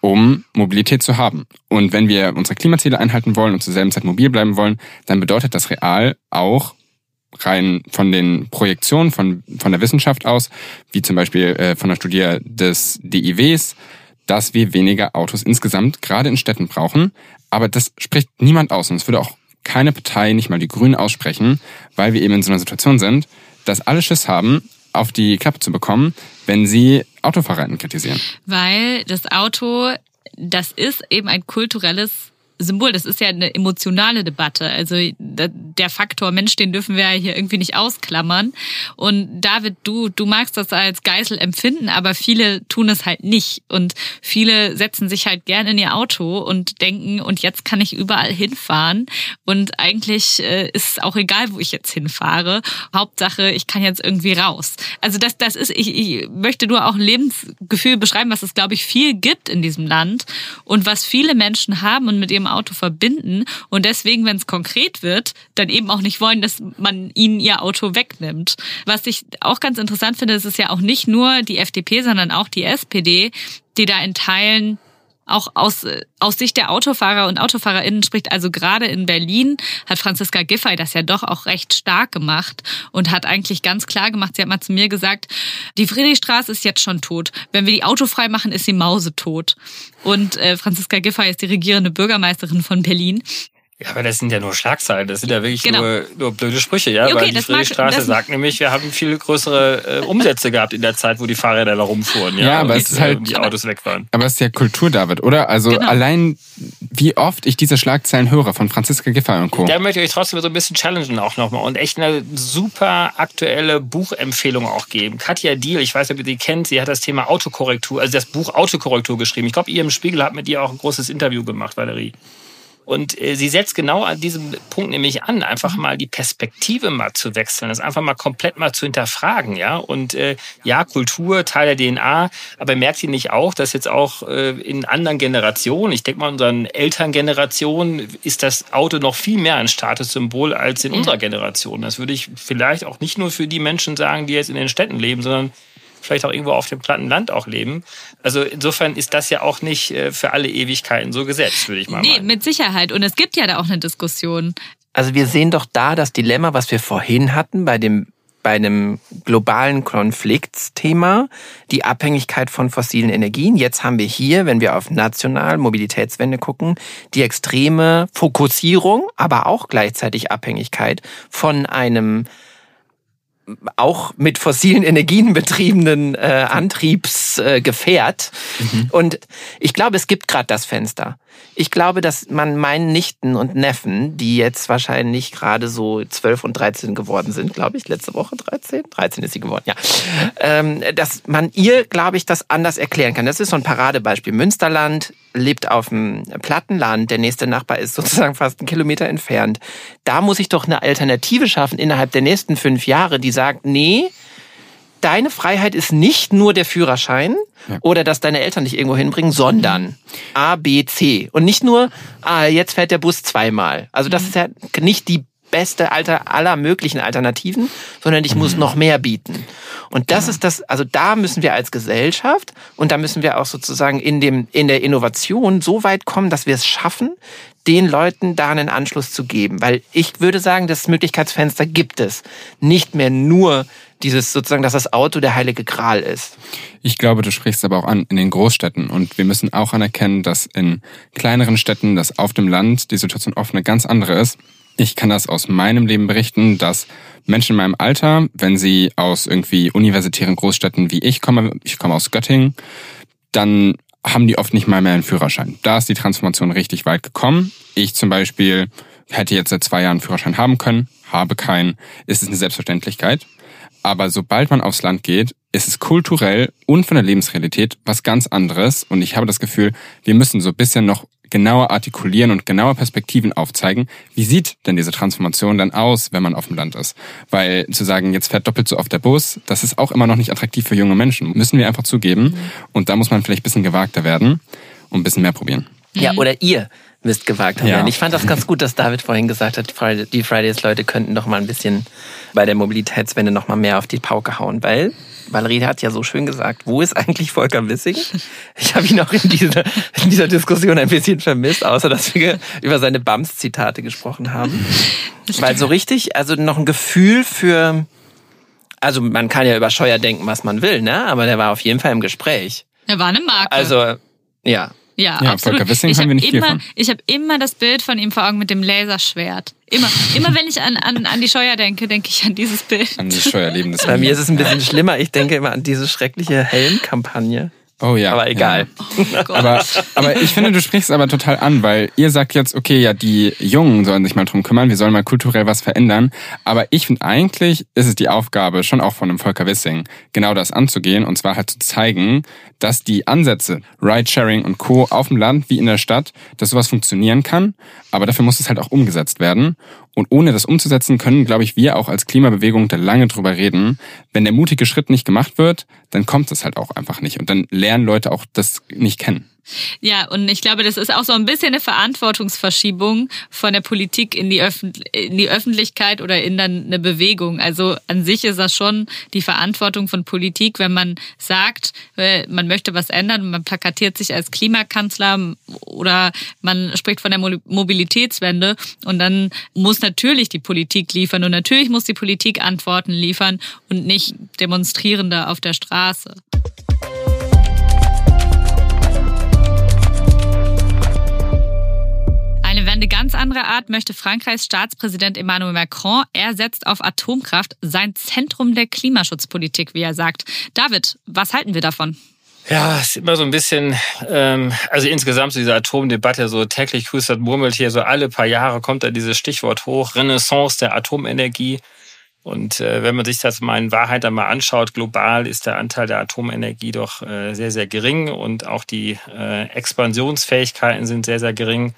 um Mobilität zu haben. Und wenn wir unsere Klimaziele einhalten wollen und zur selben Zeit mobil bleiben wollen, dann bedeutet das real auch rein von den Projektionen von, von der Wissenschaft aus, wie zum Beispiel äh, von der Studie des DIWs, dass wir weniger Autos insgesamt gerade in Städten brauchen. Aber das spricht niemand aus und es würde auch keine Partei, nicht mal die Grünen aussprechen, weil wir eben in so einer Situation sind, dass alle Schiss haben, auf die Klappe zu bekommen, wenn sie AutofahrerInnen kritisieren. Weil das Auto, das ist eben ein kulturelles Symbol. Das ist ja eine emotionale Debatte. Also der Faktor Mensch, den dürfen wir ja hier irgendwie nicht ausklammern. Und David, du, du magst das als Geißel empfinden, aber viele tun es halt nicht. Und viele setzen sich halt gern in ihr Auto und denken, und jetzt kann ich überall hinfahren. Und eigentlich äh, ist es auch egal, wo ich jetzt hinfahre. Hauptsache, ich kann jetzt irgendwie raus. Also das, das ist, ich, ich möchte nur auch ein Lebensgefühl beschreiben, was es, glaube ich, viel gibt in diesem Land und was viele Menschen haben und mit ihrem Auto verbinden und deswegen, wenn es konkret wird, dann eben auch nicht wollen, dass man ihnen ihr Auto wegnimmt. Was ich auch ganz interessant finde, ist es ja auch nicht nur die FDP, sondern auch die SPD, die da in Teilen auch aus, aus Sicht der Autofahrer und AutofahrerInnen spricht. Also gerade in Berlin hat Franziska Giffey das ja doch auch recht stark gemacht und hat eigentlich ganz klar gemacht, sie hat mal zu mir gesagt, die Friedrichstraße ist jetzt schon tot. Wenn wir die Auto frei machen, ist sie mausetot. Und äh, Franziska Giffey ist die regierende Bürgermeisterin von Berlin. Ja, aber das sind ja nur Schlagzeilen, das sind ja wirklich genau. nur, nur blöde Sprüche, ja. Okay, Weil die Friedrichstraße sagt nämlich, wir haben viel größere äh, Umsätze gehabt in der Zeit, wo die Fahrräder da rumfuhren, ja, ja aber es ist halt, die Autos weg waren. Aber es ist ja Kultur, David, oder? Also genau. allein wie oft ich diese Schlagzeilen höre von Franziska Giffey und Co. Da möchte ich euch trotzdem so ein bisschen challengen auch nochmal und echt eine super aktuelle Buchempfehlung auch geben. Katja Diel, ich weiß nicht, ob ihr die kennt, sie hat das Thema Autokorrektur, also das Buch Autokorrektur geschrieben. Ich glaube, ihr im Spiegel habt mit ihr auch ein großes Interview gemacht, Valerie. Und äh, sie setzt genau an diesem Punkt nämlich an, einfach mal die Perspektive mal zu wechseln, das einfach mal komplett mal zu hinterfragen, ja. Und äh, ja, Kultur, Teil der DNA, aber merkt sie nicht auch, dass jetzt auch äh, in anderen Generationen, ich denke mal unseren Elterngenerationen, ist das Auto noch viel mehr ein Statussymbol als in unserer Generation. Das würde ich vielleicht auch nicht nur für die Menschen sagen, die jetzt in den Städten leben, sondern vielleicht auch irgendwo auf dem platten Land auch leben. Also insofern ist das ja auch nicht äh, für alle Ewigkeiten so gesetzt, würde ich mal Nee, meinen. mit Sicherheit. Und es gibt ja da auch eine Diskussion. Also wir sehen doch da das Dilemma, was wir vorhin hatten bei dem bei einem globalen Konfliktsthema, die Abhängigkeit von fossilen Energien. Jetzt haben wir hier, wenn wir auf national Mobilitätswende gucken, die extreme Fokussierung, aber auch gleichzeitig Abhängigkeit von einem auch mit fossilen Energien betriebenen äh, Antriebsgefährt. Äh, mhm. Und ich glaube, es gibt gerade das Fenster. Ich glaube, dass man meinen Nichten und Neffen, die jetzt wahrscheinlich gerade so 12 und 13 geworden sind, glaube ich, letzte Woche 13, 13 ist sie geworden, ja, ähm, dass man ihr, glaube ich, das anders erklären kann. Das ist so ein Paradebeispiel. Münsterland lebt auf dem Plattenland, der nächste Nachbar ist sozusagen fast einen Kilometer entfernt. Da muss ich doch eine Alternative schaffen innerhalb der nächsten fünf Jahre, die sagt, nee, deine Freiheit ist nicht nur der Führerschein ja. oder dass deine Eltern dich irgendwo hinbringen, sondern A, B, C. Und nicht nur, ah, jetzt fährt der Bus zweimal. Also das mhm. ist ja nicht die beste Alter aller möglichen Alternativen, sondern ich muss mhm. noch mehr bieten. Und das ja. ist das, also da müssen wir als Gesellschaft und da müssen wir auch sozusagen in dem, in der Innovation so weit kommen, dass wir es schaffen, den Leuten da einen Anschluss zu geben. Weil ich würde sagen, das Möglichkeitsfenster gibt es. Nicht mehr nur dieses sozusagen, dass das Auto der heilige Gral ist. Ich glaube, du sprichst aber auch an in den Großstädten und wir müssen auch anerkennen, dass in kleineren Städten, dass auf dem Land die Situation oft eine ganz andere ist. Ich kann das aus meinem Leben berichten, dass Menschen in meinem Alter, wenn sie aus irgendwie universitären Großstädten wie ich komme, ich komme aus Göttingen, dann haben die oft nicht mal mehr einen Führerschein. Da ist die Transformation richtig weit gekommen. Ich zum Beispiel hätte jetzt seit zwei Jahren einen Führerschein haben können, habe keinen, ist es eine Selbstverständlichkeit. Aber sobald man aufs Land geht, ist es kulturell und von der Lebensrealität was ganz anderes. Und ich habe das Gefühl, wir müssen so ein bisschen noch genauer artikulieren und genauer Perspektiven aufzeigen. Wie sieht denn diese Transformation dann aus, wenn man auf dem Land ist? Weil zu sagen, jetzt fährt doppelt so oft der Bus, das ist auch immer noch nicht attraktiv für junge Menschen. Müssen wir einfach zugeben. Mhm. Und da muss man vielleicht ein bisschen gewagter werden und ein bisschen mehr probieren. Ja, oder ihr Mist gewagt haben. Ja. Ich fand das ganz gut, dass David vorhin gesagt hat, die Fridays-Leute könnten noch mal ein bisschen bei der Mobilitätswende noch mal mehr auf die Pauke hauen, weil Valerie hat ja so schön gesagt, wo ist eigentlich Volker Wissing? Ich habe ihn auch in dieser, in dieser Diskussion ein bisschen vermisst, außer dass wir über seine Bams-Zitate gesprochen haben. Weil so richtig, also noch ein Gefühl für, also man kann ja über Scheuer denken, was man will, ne? Aber der war auf jeden Fall im Gespräch. Er war eine Marke. Also, ja. Ja, ja absolut. Volker ich haben wir nicht immer, Ich habe immer das Bild von ihm vor Augen mit dem Laserschwert. Immer, immer wenn ich an, an, an die Scheuer denke, denke ich an dieses Bild. An die Scheuerleben des Bei mir ist es ein bisschen schlimmer. Ich denke immer an diese schreckliche Helmkampagne. Oh ja. Aber egal. Ja. Oh aber, aber ich finde, du sprichst aber total an, weil ihr sagt jetzt, okay, ja, die Jungen sollen sich mal drum kümmern, wir sollen mal kulturell was verändern. Aber ich finde eigentlich ist es die Aufgabe, schon auch von einem Volker Wissing, genau das anzugehen und zwar halt zu zeigen, dass die Ansätze, Ridesharing und Co. auf dem Land wie in der Stadt, dass sowas funktionieren kann. Aber dafür muss es halt auch umgesetzt werden. Und ohne das umzusetzen, können, glaube ich, wir auch als Klimabewegung da lange drüber reden. Wenn der mutige Schritt nicht gemacht wird, dann kommt es halt auch einfach nicht. Und dann lernen Leute auch das nicht kennen. Ja, und ich glaube, das ist auch so ein bisschen eine Verantwortungsverschiebung von der Politik in die, Öffentlich in die Öffentlichkeit oder in dann eine Bewegung. Also an sich ist das schon die Verantwortung von Politik, wenn man sagt, äh, man möchte was ändern, man plakatiert sich als Klimakanzler oder man spricht von der Mobilitätswende und dann muss natürlich die Politik liefern und natürlich muss die Politik Antworten liefern und nicht Demonstrierende auf der Straße. Eine ganz andere Art möchte Frankreichs Staatspräsident Emmanuel Macron. Er setzt auf Atomkraft sein Zentrum der Klimaschutzpolitik, wie er sagt. David, was halten wir davon? Ja, es ist immer so ein bisschen, ähm, also insgesamt so diese Atomdebatte, so täglich grüßt das Murmeltier, so alle paar Jahre kommt da dieses Stichwort hoch, Renaissance der Atomenergie. Und äh, wenn man sich das mal in Wahrheit einmal anschaut, global ist der Anteil der Atomenergie doch äh, sehr, sehr gering und auch die äh, Expansionsfähigkeiten sind sehr, sehr gering.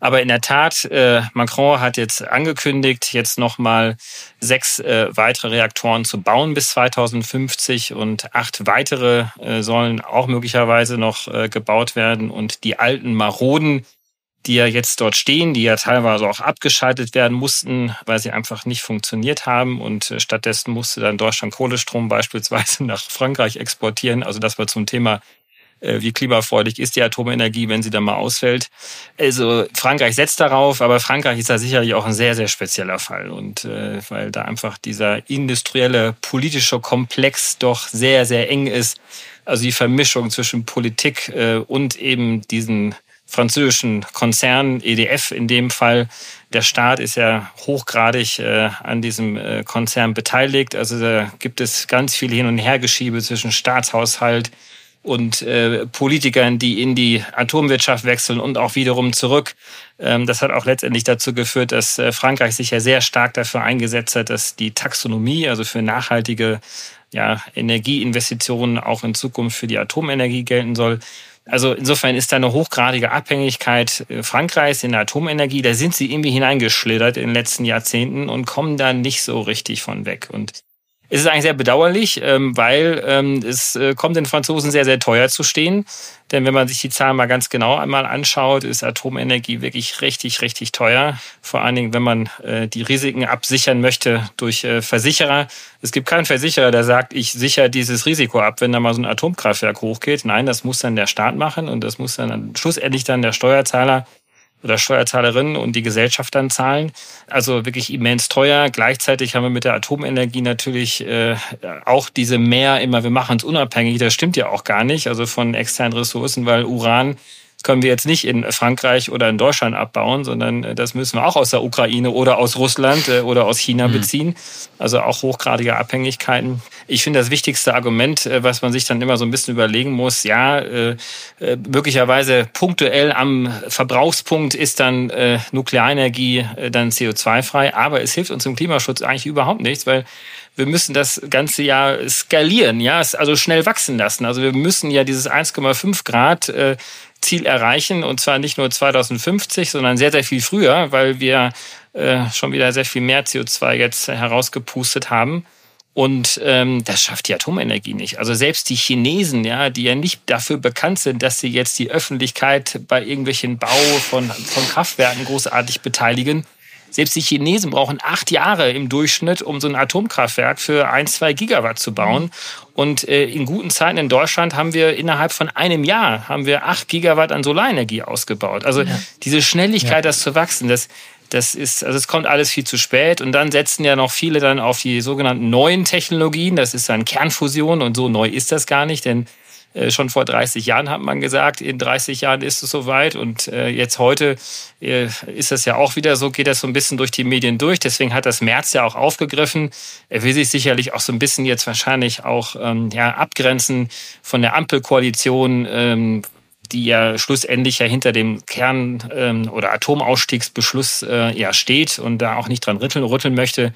Aber in der Tat, äh, Macron hat jetzt angekündigt, jetzt nochmal sechs äh, weitere Reaktoren zu bauen bis 2050 und acht weitere äh, sollen auch möglicherweise noch äh, gebaut werden. Und die alten Maroden, die ja jetzt dort stehen, die ja teilweise auch abgeschaltet werden mussten, weil sie einfach nicht funktioniert haben. Und äh, stattdessen musste dann Deutschland Kohlestrom beispielsweise nach Frankreich exportieren. Also das war zum Thema wie klimafreundlich ist die Atomenergie, wenn sie dann mal ausfällt. Also Frankreich setzt darauf, aber Frankreich ist da sicherlich auch ein sehr, sehr spezieller Fall. Und äh, weil da einfach dieser industrielle, politische Komplex doch sehr, sehr eng ist. Also die Vermischung zwischen Politik äh, und eben diesen französischen Konzern, EDF in dem Fall. Der Staat ist ja hochgradig äh, an diesem äh, Konzern beteiligt. Also da gibt es ganz viel Hin- und Hergeschiebe zwischen Staatshaushalt, und äh, Politikern, die in die Atomwirtschaft wechseln und auch wiederum zurück. Ähm, das hat auch letztendlich dazu geführt, dass äh, Frankreich sich ja sehr stark dafür eingesetzt hat, dass die Taxonomie, also für nachhaltige ja, Energieinvestitionen auch in Zukunft für die Atomenergie gelten soll. Also insofern ist da eine hochgradige Abhängigkeit äh, Frankreichs in der Atomenergie. Da sind sie irgendwie hineingeschlittert in den letzten Jahrzehnten und kommen da nicht so richtig von weg. Und Es ist eigentlich sehr bedauerlich, ähm, weil ähm, es äh, kommt den Franzosen sehr, sehr teuer zu stehen. Denn wenn man sich die Zahlen mal ganz genau einmal anschaut, ist Atomenergie wirklich richtig, richtig teuer. Vor allen Dingen, wenn man äh, die Risiken absichern möchte durch äh, Versicherer. Es gibt keinen Versicherer, der sagt, ich sichere dieses Risiko ab, wenn da mal so ein Atomkraftwerk hochgeht. Nein, das muss dann der Staat machen und das muss dann schlussendlich dann der Steuerzahler oder Steuerzahlerinnen und die Gesellschaft dann zahlen. Also wirklich immens teuer. Gleichzeitig haben wir mit der Atomenergie natürlich äh, auch diese mehr immer, wir machen es unabhängig. Das stimmt ja auch gar nicht. Also von externen Ressourcen, weil Uran können wir jetzt nicht in Frankreich oder in Deutschland abbauen, sondern äh, das müssen wir auch aus der Ukraine oder aus Russland äh, oder aus China mhm. beziehen. Also auch hochgradige Abhängigkeiten. Ich finde das wichtigste Argument, äh, was man sich dann immer so ein bisschen überlegen muss, ja, möglicherweise punktuell am Verbrauchspunkt ist dann Nuklearenergie dann CO2-frei, aber es hilft uns im Klimaschutz eigentlich überhaupt nichts, weil wir müssen das ganze Jahr skalieren, ja, also schnell wachsen lassen. Also wir müssen ja dieses 1,5 Grad Ziel erreichen und zwar nicht nur 2050, sondern sehr, sehr viel früher, weil wir äh, schon wieder sehr viel mehr CO2 jetzt herausgepustet haben. Und ähm, das schafft die Atomenergie nicht. Also selbst die Chinesen, ja, die ja nicht dafür bekannt sind, dass sie jetzt die Öffentlichkeit bei irgendwelchen Bau von, von Kraftwerken großartig beteiligen, selbst die Chinesen brauchen acht Jahre im Durchschnitt, um so ein Atomkraftwerk für ein, zwei Gigawatt zu bauen. Und äh, in guten Zeiten in Deutschland haben wir innerhalb von einem Jahr haben wir acht Gigawatt an Solarenergie ausgebaut. Also ja. diese Schnelligkeit, das zu wachsen, das, das ist, also es kommt alles viel zu spät. Und dann setzen ja noch viele dann auf die sogenannten neuen Technologien. Das ist dann Kernfusion und so neu ist das gar nicht, denn schon vor 30 Jahren hat man gesagt, in 30 Jahren ist es soweit. Und äh, jetzt heute äh, ist das ja auch wieder so, geht das so ein bisschen durch die Medien durch. Deswegen hat das März ja auch aufgegriffen. Er will sich sicherlich auch so ein bisschen jetzt wahrscheinlich auch ähm, ja, abgrenzen von der Ampelkoalition, ähm, die ja schlussendlich ja hinter dem Kern- ähm, oder Atomausstiegsbeschluss äh, ja steht und da auch nicht dran rütteln, rütteln möchte.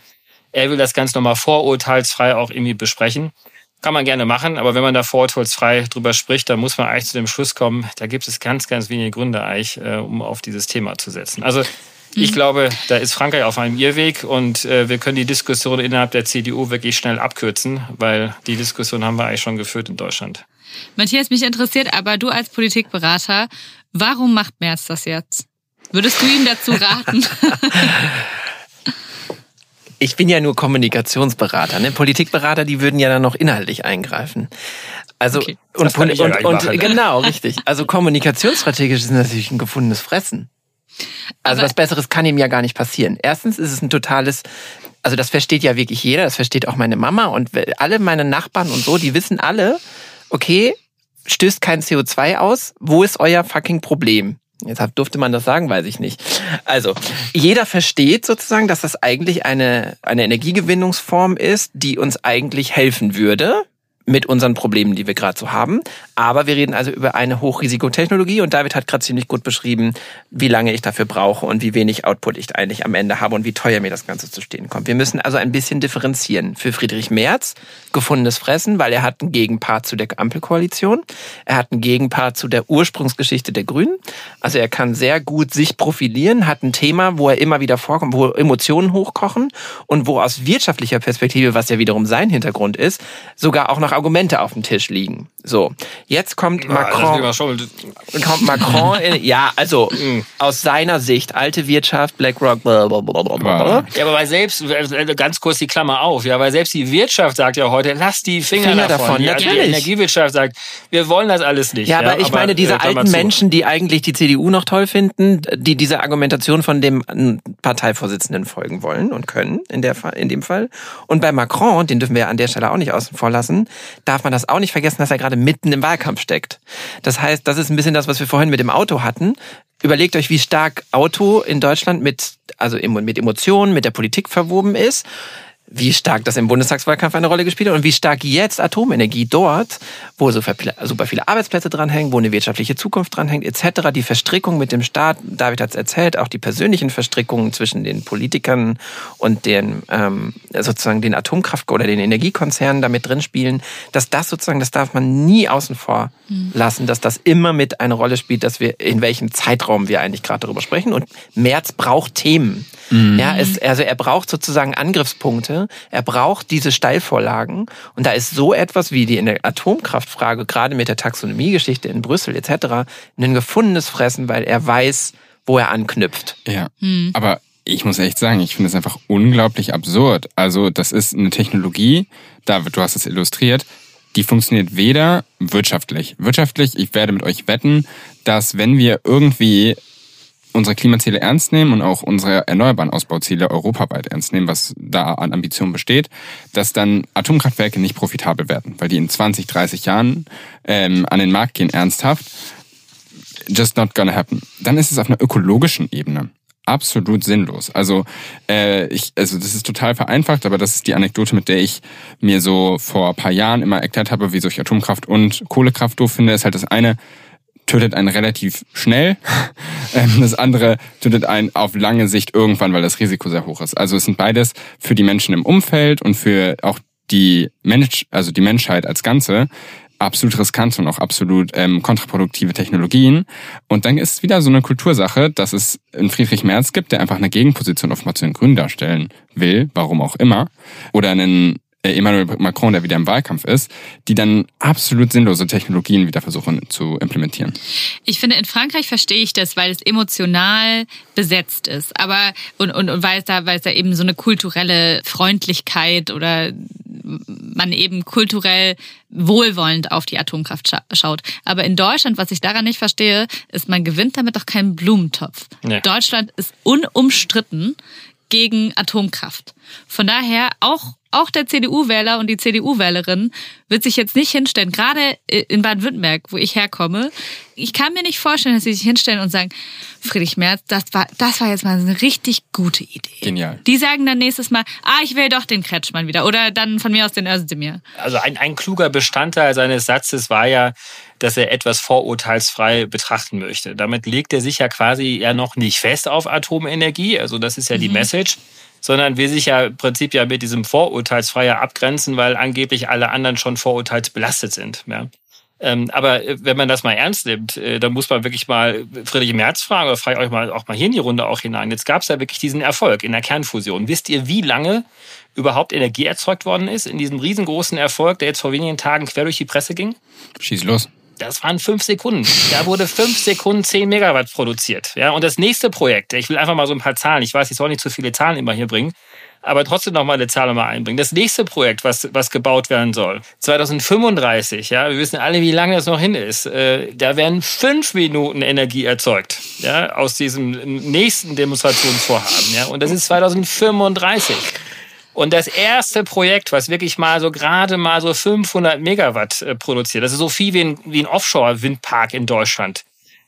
Er will das ganz nochmal vorurteilsfrei auch irgendwie besprechen. Kann man gerne machen, aber wenn man da vorurteilsfrei drüber spricht, dann muss man eigentlich zu dem Schluss kommen, da gibt es ganz, ganz wenige Gründe eigentlich, äh, um auf dieses Thema zu setzen. Also ich mhm. glaube, da ist Frankreich auf einem Irrweg und äh, wir können die Diskussion innerhalb der CDU wirklich schnell abkürzen, weil die Diskussion haben wir eigentlich schon geführt in Deutschland. Matthias, mich interessiert aber du als Politikberater, warum macht Merz das jetzt? Würdest du ihm dazu raten? ich bin ja nur Kommunikationsberater. Ne? Politikberater, die würden ja dann noch inhaltlich eingreifen. Also okay, und, und, ja und, und genau, richtig. Also kommunikationsstrategisch ist natürlich ein gefundenes Fressen. Also Aber was Besseres kann ihm ja gar nicht passieren. Erstens ist es ein totales, also das versteht ja wirklich jeder, das versteht auch meine Mama und alle meine Nachbarn und so, die wissen alle, okay, stößt kein CO2 aus, wo ist euer fucking Problem? Jetzt durfte man das sagen, weiß ich nicht. Also, jeder versteht sozusagen, dass das eigentlich eine, eine Energiegewinnungsform ist, die uns eigentlich helfen würde, mit unseren Problemen, die wir gerade so haben. Aber wir reden also über eine Hochrisikotechnologie und David hat gerade ziemlich gut beschrieben, wie lange ich dafür brauche und wie wenig Output ich eigentlich am Ende habe und wie teuer mir das Ganze zu stehen kommt. Wir müssen also ein bisschen differenzieren. Für Friedrich Merz gefundenes Fressen, weil er hat einen Gegenpart zu der Ampelkoalition. Er hat einen Gegenpart zu der Ursprungsgeschichte der Grünen. Also er kann sehr gut sich profilieren, hat ein Thema, wo er immer wieder vorkommt, wo Emotionen hochkochen und wo aus wirtschaftlicher Perspektive, was ja wiederum sein Hintergrund ist, sogar auch noch noch Argumente auf dem Tisch liegen. So, jetzt kommt Macron. kommt Macron in, ja, also mhm. aus seiner Sicht, alte Wirtschaft, BlackRock, blablabla. Ja, aber weil selbst, äh, ganz kurz die Klammer auf, ja, weil selbst die Wirtschaft sagt ja heute, lass die Finger, Finger davon. davon. Ja, natürlich. Die Energiewirtschaft sagt, wir wollen das alles nicht. Ja, aber ja, ich aber, meine, diese äh, alten Menschen, die eigentlich die CDU noch toll finden, die diese Argumentation von dem Parteivorsitzenden folgen wollen und können, in, der, in dem Fall. Und bei Macron, den dürfen wir an der Stelle auch nicht außen vor lassen, darf man das auch nicht vergessen, dass er gerade mitten im Wahlkampf steckt. Das heißt, das ist ein bisschen das, was wir vorhin mit dem Auto hatten. Überlegt euch, wie stark Auto in Deutschland mit, also mit Emotionen, mit der Politik verwoben ist wie stark das im Bundestagswahlkampf eine Rolle gespielt hat und wie stark jetzt Atomenergie dort, wo super viele Arbeitsplätze dranhängen, wo eine wirtschaftliche Zukunft dranhängt, etc., die Verstrickung mit dem Staat, David hat es erzählt, auch die persönlichen Verstrickungen zwischen den Politikern und den ähm, sozusagen den Atomkraft- oder den Energiekonzernen damit drin spielen, dass das sozusagen, das darf man nie außen vor mhm. lassen, dass das immer mit eine Rolle spielt, dass wir in welchem Zeitraum wir eigentlich gerade darüber sprechen. Und Merz braucht Themen. Mhm. Ja, es, also er braucht sozusagen Angriffspunkte Er braucht diese Steilvorlagen. Und da ist so etwas wie die in der Atomkraftfrage, gerade mit der Taxonomiegeschichte in Brüssel etc., ein gefundenes Fressen, weil er weiß, wo er anknüpft. Ja, hm. aber ich muss echt sagen, ich finde es einfach unglaublich absurd. Also das ist eine Technologie, David, du hast es illustriert, die funktioniert weder wirtschaftlich. Wirtschaftlich, ich werde mit euch wetten, dass wenn wir irgendwie unsere Klimaziele ernst nehmen und auch unsere erneuerbaren Ausbauziele europaweit ernst nehmen, was da an Ambitionen besteht, dass dann Atomkraftwerke nicht profitabel werden, weil die in 20, 30 Jahren ähm, an den Markt gehen ernsthaft. Just not gonna happen. Dann ist es auf einer ökologischen Ebene absolut sinnlos. Also äh, ich, also das ist total vereinfacht, aber das ist die Anekdote, mit der ich mir so vor paar Jahren immer erklärt habe, wieso ich Atomkraft und Kohlekraft doof finde, ist halt das eine tötet einen relativ schnell, ähm, das andere tötet einen auf lange Sicht irgendwann, weil das Risiko sehr hoch ist. Also es sind beides für die Menschen im Umfeld und für auch die Mensch, also die Menschheit als Ganze absolut riskant und auch absolut ähm, kontraproduktive Technologien. Und dann ist es wieder so eine Kultursache, dass es einen Friedrich Merz gibt, der einfach eine Gegenposition offenbar zu den Grünen darstellen will, warum auch immer. Oder einen Emmanuel Macron, der wieder im Wahlkampf ist, die dann absolut sinnlose Technologien wieder versuchen zu implementieren. Ich finde, in Frankreich verstehe ich das, weil es emotional besetzt ist. Aber und, und, und weil es da, weil es da eben so eine kulturelle Freundlichkeit oder man eben kulturell wohlwollend auf die Atomkraft scha schaut. Aber in Deutschland, was ich daran nicht verstehe, ist, man gewinnt damit doch keinen Blumentopf. Nee. Deutschland ist unumstritten gegen Atomkraft. Von daher auch auch der CDU-Wähler und die CDU-Wählerin wird sich jetzt nicht hinstellen, gerade in Baden-Württemberg, wo ich herkomme. Ich kann mir nicht vorstellen, dass sie sich hinstellen und sagen, Friedrich Merz, das war, das war jetzt mal eine richtig gute Idee. Genial. Die sagen dann nächstes Mal, ah, ich will doch den Kretschmann wieder. Oder dann von mir aus den Özdemir. Also ein, ein kluger Bestandteil seines Satzes war ja, dass er etwas vorurteilsfrei betrachten möchte. Damit legt er sich ja quasi ja noch nicht fest auf Atomenergie. Also das ist ja die mhm. Message sondern will sich ja im Prinzip ja mit diesem Vorurteilsfreier abgrenzen, weil angeblich alle anderen schon vorurteilsbelastet sind. Ja. Ähm, aber äh, wenn man das mal ernst nimmt, äh, dann muss man wirklich mal Friedrich Merz fragen, oder frage ich euch mal auch mal hier in die Runde auch hinein. Jetzt gab es ja wirklich diesen Erfolg in der Kernfusion. Wisst ihr, wie lange überhaupt Energie erzeugt worden ist in diesem riesengroßen Erfolg, der jetzt vor wenigen Tagen quer durch die Presse ging? Schieß los. Das waren fünf Sekunden. Da wurde fünf Sekunden zehn Megawatt produziert. Ja, und das nächste Projekt, ich will einfach mal so ein paar Zahlen, ich weiß, ich soll nicht zu viele Zahlen immer hier bringen, aber trotzdem noch mal eine Zahl mal einbringen. Das nächste Projekt, was, was gebaut werden soll, 2035, ja, wir wissen alle, wie lange das noch hin ist, äh, da werden fünf Minuten Energie erzeugt, ja, aus diesem nächsten Demonstrationsvorhaben, ja, und das ist 2035. Und das erste Projekt, was wirklich mal so gerade mal so 500 Megawatt äh, produziert, das ist so viel wie ein, wie ein Offshore-Windpark in Deutschland.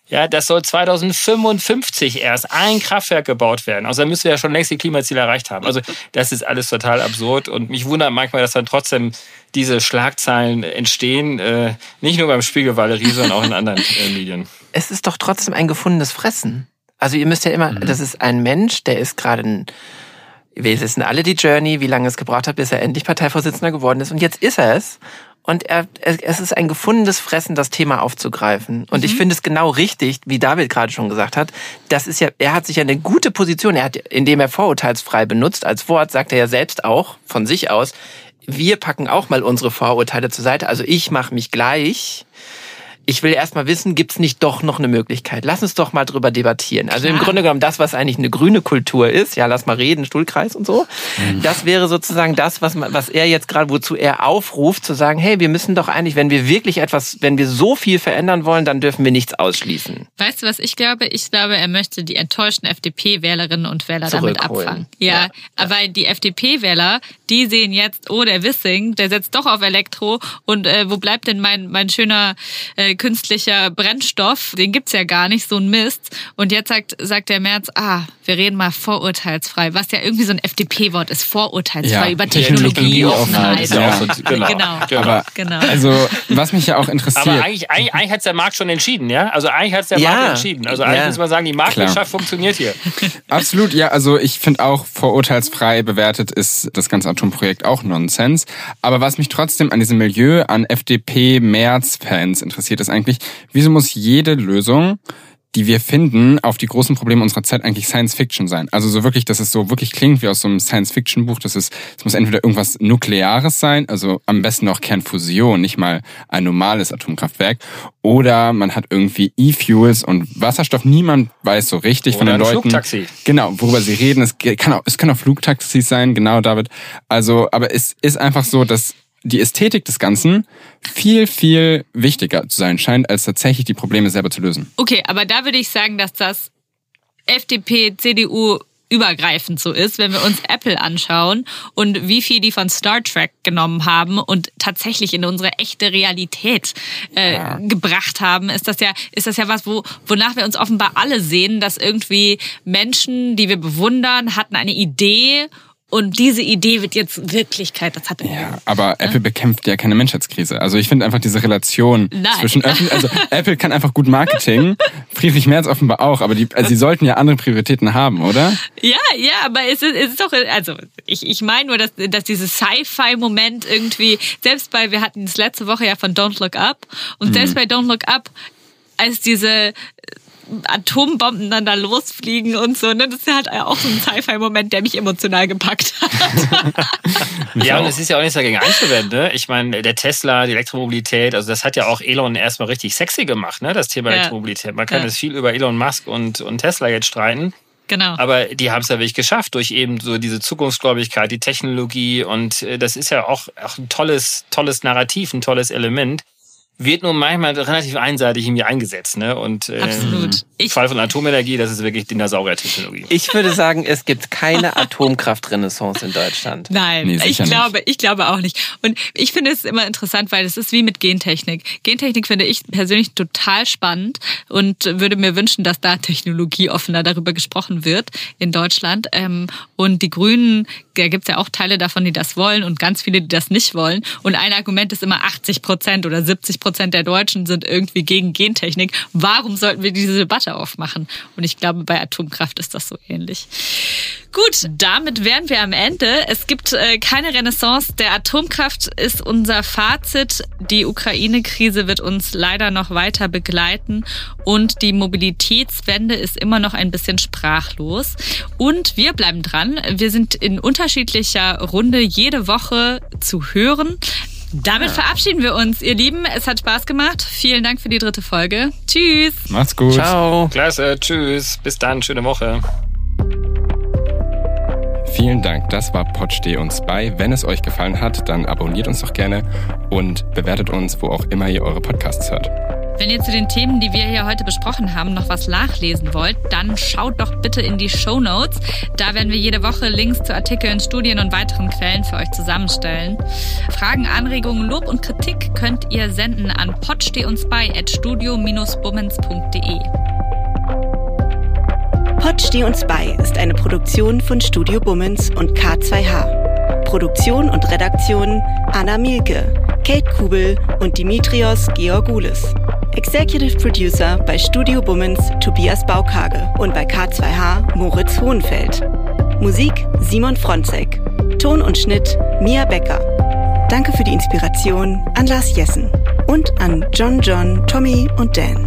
Ja, das soll 2055 erst ein Kraftwerk gebaut werden. Also da müssen wir ja schon längst die Klimaziele erreicht haben. Also das ist alles total absurd und mich wundert manchmal, dass dann trotzdem diese Schlagzeilen entstehen, äh, nicht nur beim Spiegel Valerie, sondern auch in anderen äh, Medien. Es ist doch trotzdem ein gefundenes Fressen. Also ihr müsst ja immer, mhm. das ist ein Mensch, der ist gerade ein wir wissen alle die Journey, wie lange es gebraucht hat, bis er endlich Parteivorsitzender geworden ist. Und jetzt ist er es. Und er, es ist ein gefundenes Fressen, das Thema aufzugreifen. Und mhm. ich finde es genau richtig, wie David gerade schon gesagt hat. Das ist ja, er hat sich ja eine gute Position, er hat, indem er vorurteilsfrei benutzt, als Wort sagt er ja selbst auch von sich aus, wir packen auch mal unsere Vorurteile zur Seite. Also ich mache mich gleich ich will erst mal wissen, gibt's nicht doch noch eine Möglichkeit? Lass uns doch mal drüber debattieren. Also Klar. im Grunde genommen das, was eigentlich eine grüne Kultur ist, ja, lass mal reden, Stuhlkreis und so. Mhm. Das wäre sozusagen das, was, man, was er jetzt gerade, wozu er aufruft, zu sagen, hey, wir müssen doch eigentlich, wenn wir wirklich etwas, wenn wir so viel verändern wollen, dann dürfen wir nichts ausschließen. Weißt du, was ich glaube? Ich glaube, er möchte die enttäuschten FDP-Wählerinnen und Wähler damit abfangen. Ja, ja. aber die FDP-Wähler, die sehen jetzt, oh, der Wissing, der setzt doch auf Elektro und äh, wo bleibt denn mein, mein schöner äh, künstlicher Brennstoff, den gibt's ja gar nicht, so ein Mist. Und jetzt sagt, sagt der Merz, ah, wir reden mal vorurteilsfrei, was ja irgendwie so ein FDP-Wort ist, vorurteilsfrei ja, über Technologie, Offenheit. Ja, genau. genau. Aber, genau. Also, was mich ja auch interessiert. Aber eigentlich, eigentlich, eigentlich hat's der Markt schon entschieden, ja? Also eigentlich hat's der ja. Markt entschieden. Also eigentlich ja. muss man sagen, die Marktwirtschaft funktioniert hier. Absolut, ja. Also ich finde auch, vorurteilsfrei bewertet ist das ganze Atomprojekt auch Nonsens. Aber was mich trotzdem an diesem Milieu an FDP-Merz-Fans interessiert, ist eigentlich, wieso muss jede Lösung die wir finden, auf die großen Probleme unserer Zeit eigentlich Science Fiction sein. Also so wirklich, dass es so wirklich klingt wie aus so einem Science Fiction Buch. Das ist, es muss entweder irgendwas Nukleares sein, also am besten auch Kernfusion, nicht mal ein normales Atomkraftwerk, oder man hat irgendwie E-Fuels und Wasserstoff. Niemand weiß so richtig Oder von den ein Leuten. Flugtaxi. Genau, worüber sie reden. Es kann auch, es können auch Flugtaxis sein, genau, David. Also, aber es ist einfach so, dass die Ästhetik des Ganzen viel, viel wichtiger zu sein scheint, als tatsächlich die Probleme selber zu lösen. Okay, aber da würde ich sagen, dass das FDP, CDU übergreifend so ist, wenn wir uns Apple anschauen und wie viel die von Star Trek genommen haben und tatsächlich in unsere echte Realität äh, ja. gebracht haben, ist das ja ist das ja was, wo wonach wir uns offenbar alle sehen, dass irgendwie Menschen, die wir bewundern, hatten eine Idee und diese Idee wird jetzt Wirklichkeit. Das hat er ja. Aber ja? Apple bekämpft ja keine Menschheitskrise. Also ich finde einfach diese Relation Nein. zwischen Apple, also Apple kann einfach gut Marketing, Friedrich Merz offenbar auch, aber die, also sie sollten ja andere Prioritäten haben, oder? Ja, ja, aber es ist, es ist doch, also ich, ich meine nur, dass, dass dieses Sci-Fi-Moment irgendwie, selbst bei, wir hatten es letzte Woche ja von Don't Look Up und mhm. selbst bei Don't Look Up, als diese Atombomben dann da losfliegen und so. Ne? Das ist halt auch so ein Sci-Fi-Moment, der mich emotional gepackt hat. ja, und es ist ja auch nichts dagegen einzuwenden. Ne? Ich meine, der Tesla, die Elektromobilität, also das hat ja auch Elon erstmal richtig sexy gemacht, ne? das Thema ja. Elektromobilität. Man kann ja. jetzt viel über Elon Musk und, und Tesla jetzt streiten. Genau. Aber die haben es ja wirklich geschafft durch eben so diese Zukunftsgläubigkeit, die Technologie und äh, das ist ja auch, auch ein tolles, tolles Narrativ, ein tolles Element wird nur manchmal relativ einseitig irgendwie eingesetzt. Ne? Und äh, Absolut. Im Fall von Atomenergie, das ist wirklich Dinosauriertechnologie. Ich würde sagen, es gibt keine Atomkraftrenaissance in Deutschland. Nein, nee, ich glaube, nicht. ich glaube auch nicht. Und ich finde es immer interessant, weil es ist wie mit Gentechnik. Gentechnik finde ich persönlich total spannend und würde mir wünschen, dass da technologieoffener darüber gesprochen wird in Deutschland. Ähm, und die Grünen, da gibt es ja auch Teile davon, die das wollen und ganz viele, die das nicht wollen. Und ein Argument ist immer 80 Prozent oder 70 Prozent der Deutschen sind irgendwie gegen Gentechnik. Warum sollten wir diese Debatte aufmachen? Und ich glaube, bei Atomkraft ist das so ähnlich. Gut, damit wären wir am Ende. Es gibt äh, keine Renaissance der Atomkraft, ist unser Fazit. Die Ukraine-Krise wird uns leider noch weiter begleiten und die Mobilitätswende ist immer noch ein bisschen sprachlos. Und wir bleiben dran. Wir sind in unterschiedlicher Runde jede Woche zu hören. Damit verabschieden wir uns, ihr Lieben. Es hat Spaß gemacht. Vielen Dank für die dritte Folge. Tschüss. Macht's gut. Ciao. Klasse. Tschüss. Bis dann. Schöne Woche. Vielen Dank, das war Pod Steh uns bei. Wenn es euch gefallen hat, dann abonniert uns doch gerne und bewertet uns, wo auch immer ihr eure Podcasts hört. Wenn ihr zu den Themen, die wir hier heute besprochen haben, noch was nachlesen wollt, dann schaut doch bitte in die Show Notes. Da werden wir jede Woche Links zu Artikeln, Studien und weiteren Quellen für euch zusammenstellen. Fragen, Anregungen, Lob und Kritik könnt ihr senden an podsteh-uns-bummens.de. Pod steh uns bei ist eine Produktion von Studio Bummens und K2H. Produktion und Redaktion Anna Mielke, Kate Kubel und Dimitrios Georgoulis. Executive Producer bei Studio Bummens Tobias Baukage und bei K2H Moritz Hohenfeld. Musik Simon Fronzek. Ton und Schnitt Mia Becker. Danke für die Inspiration an Lars Jessen und an John John, Tommy und Dan.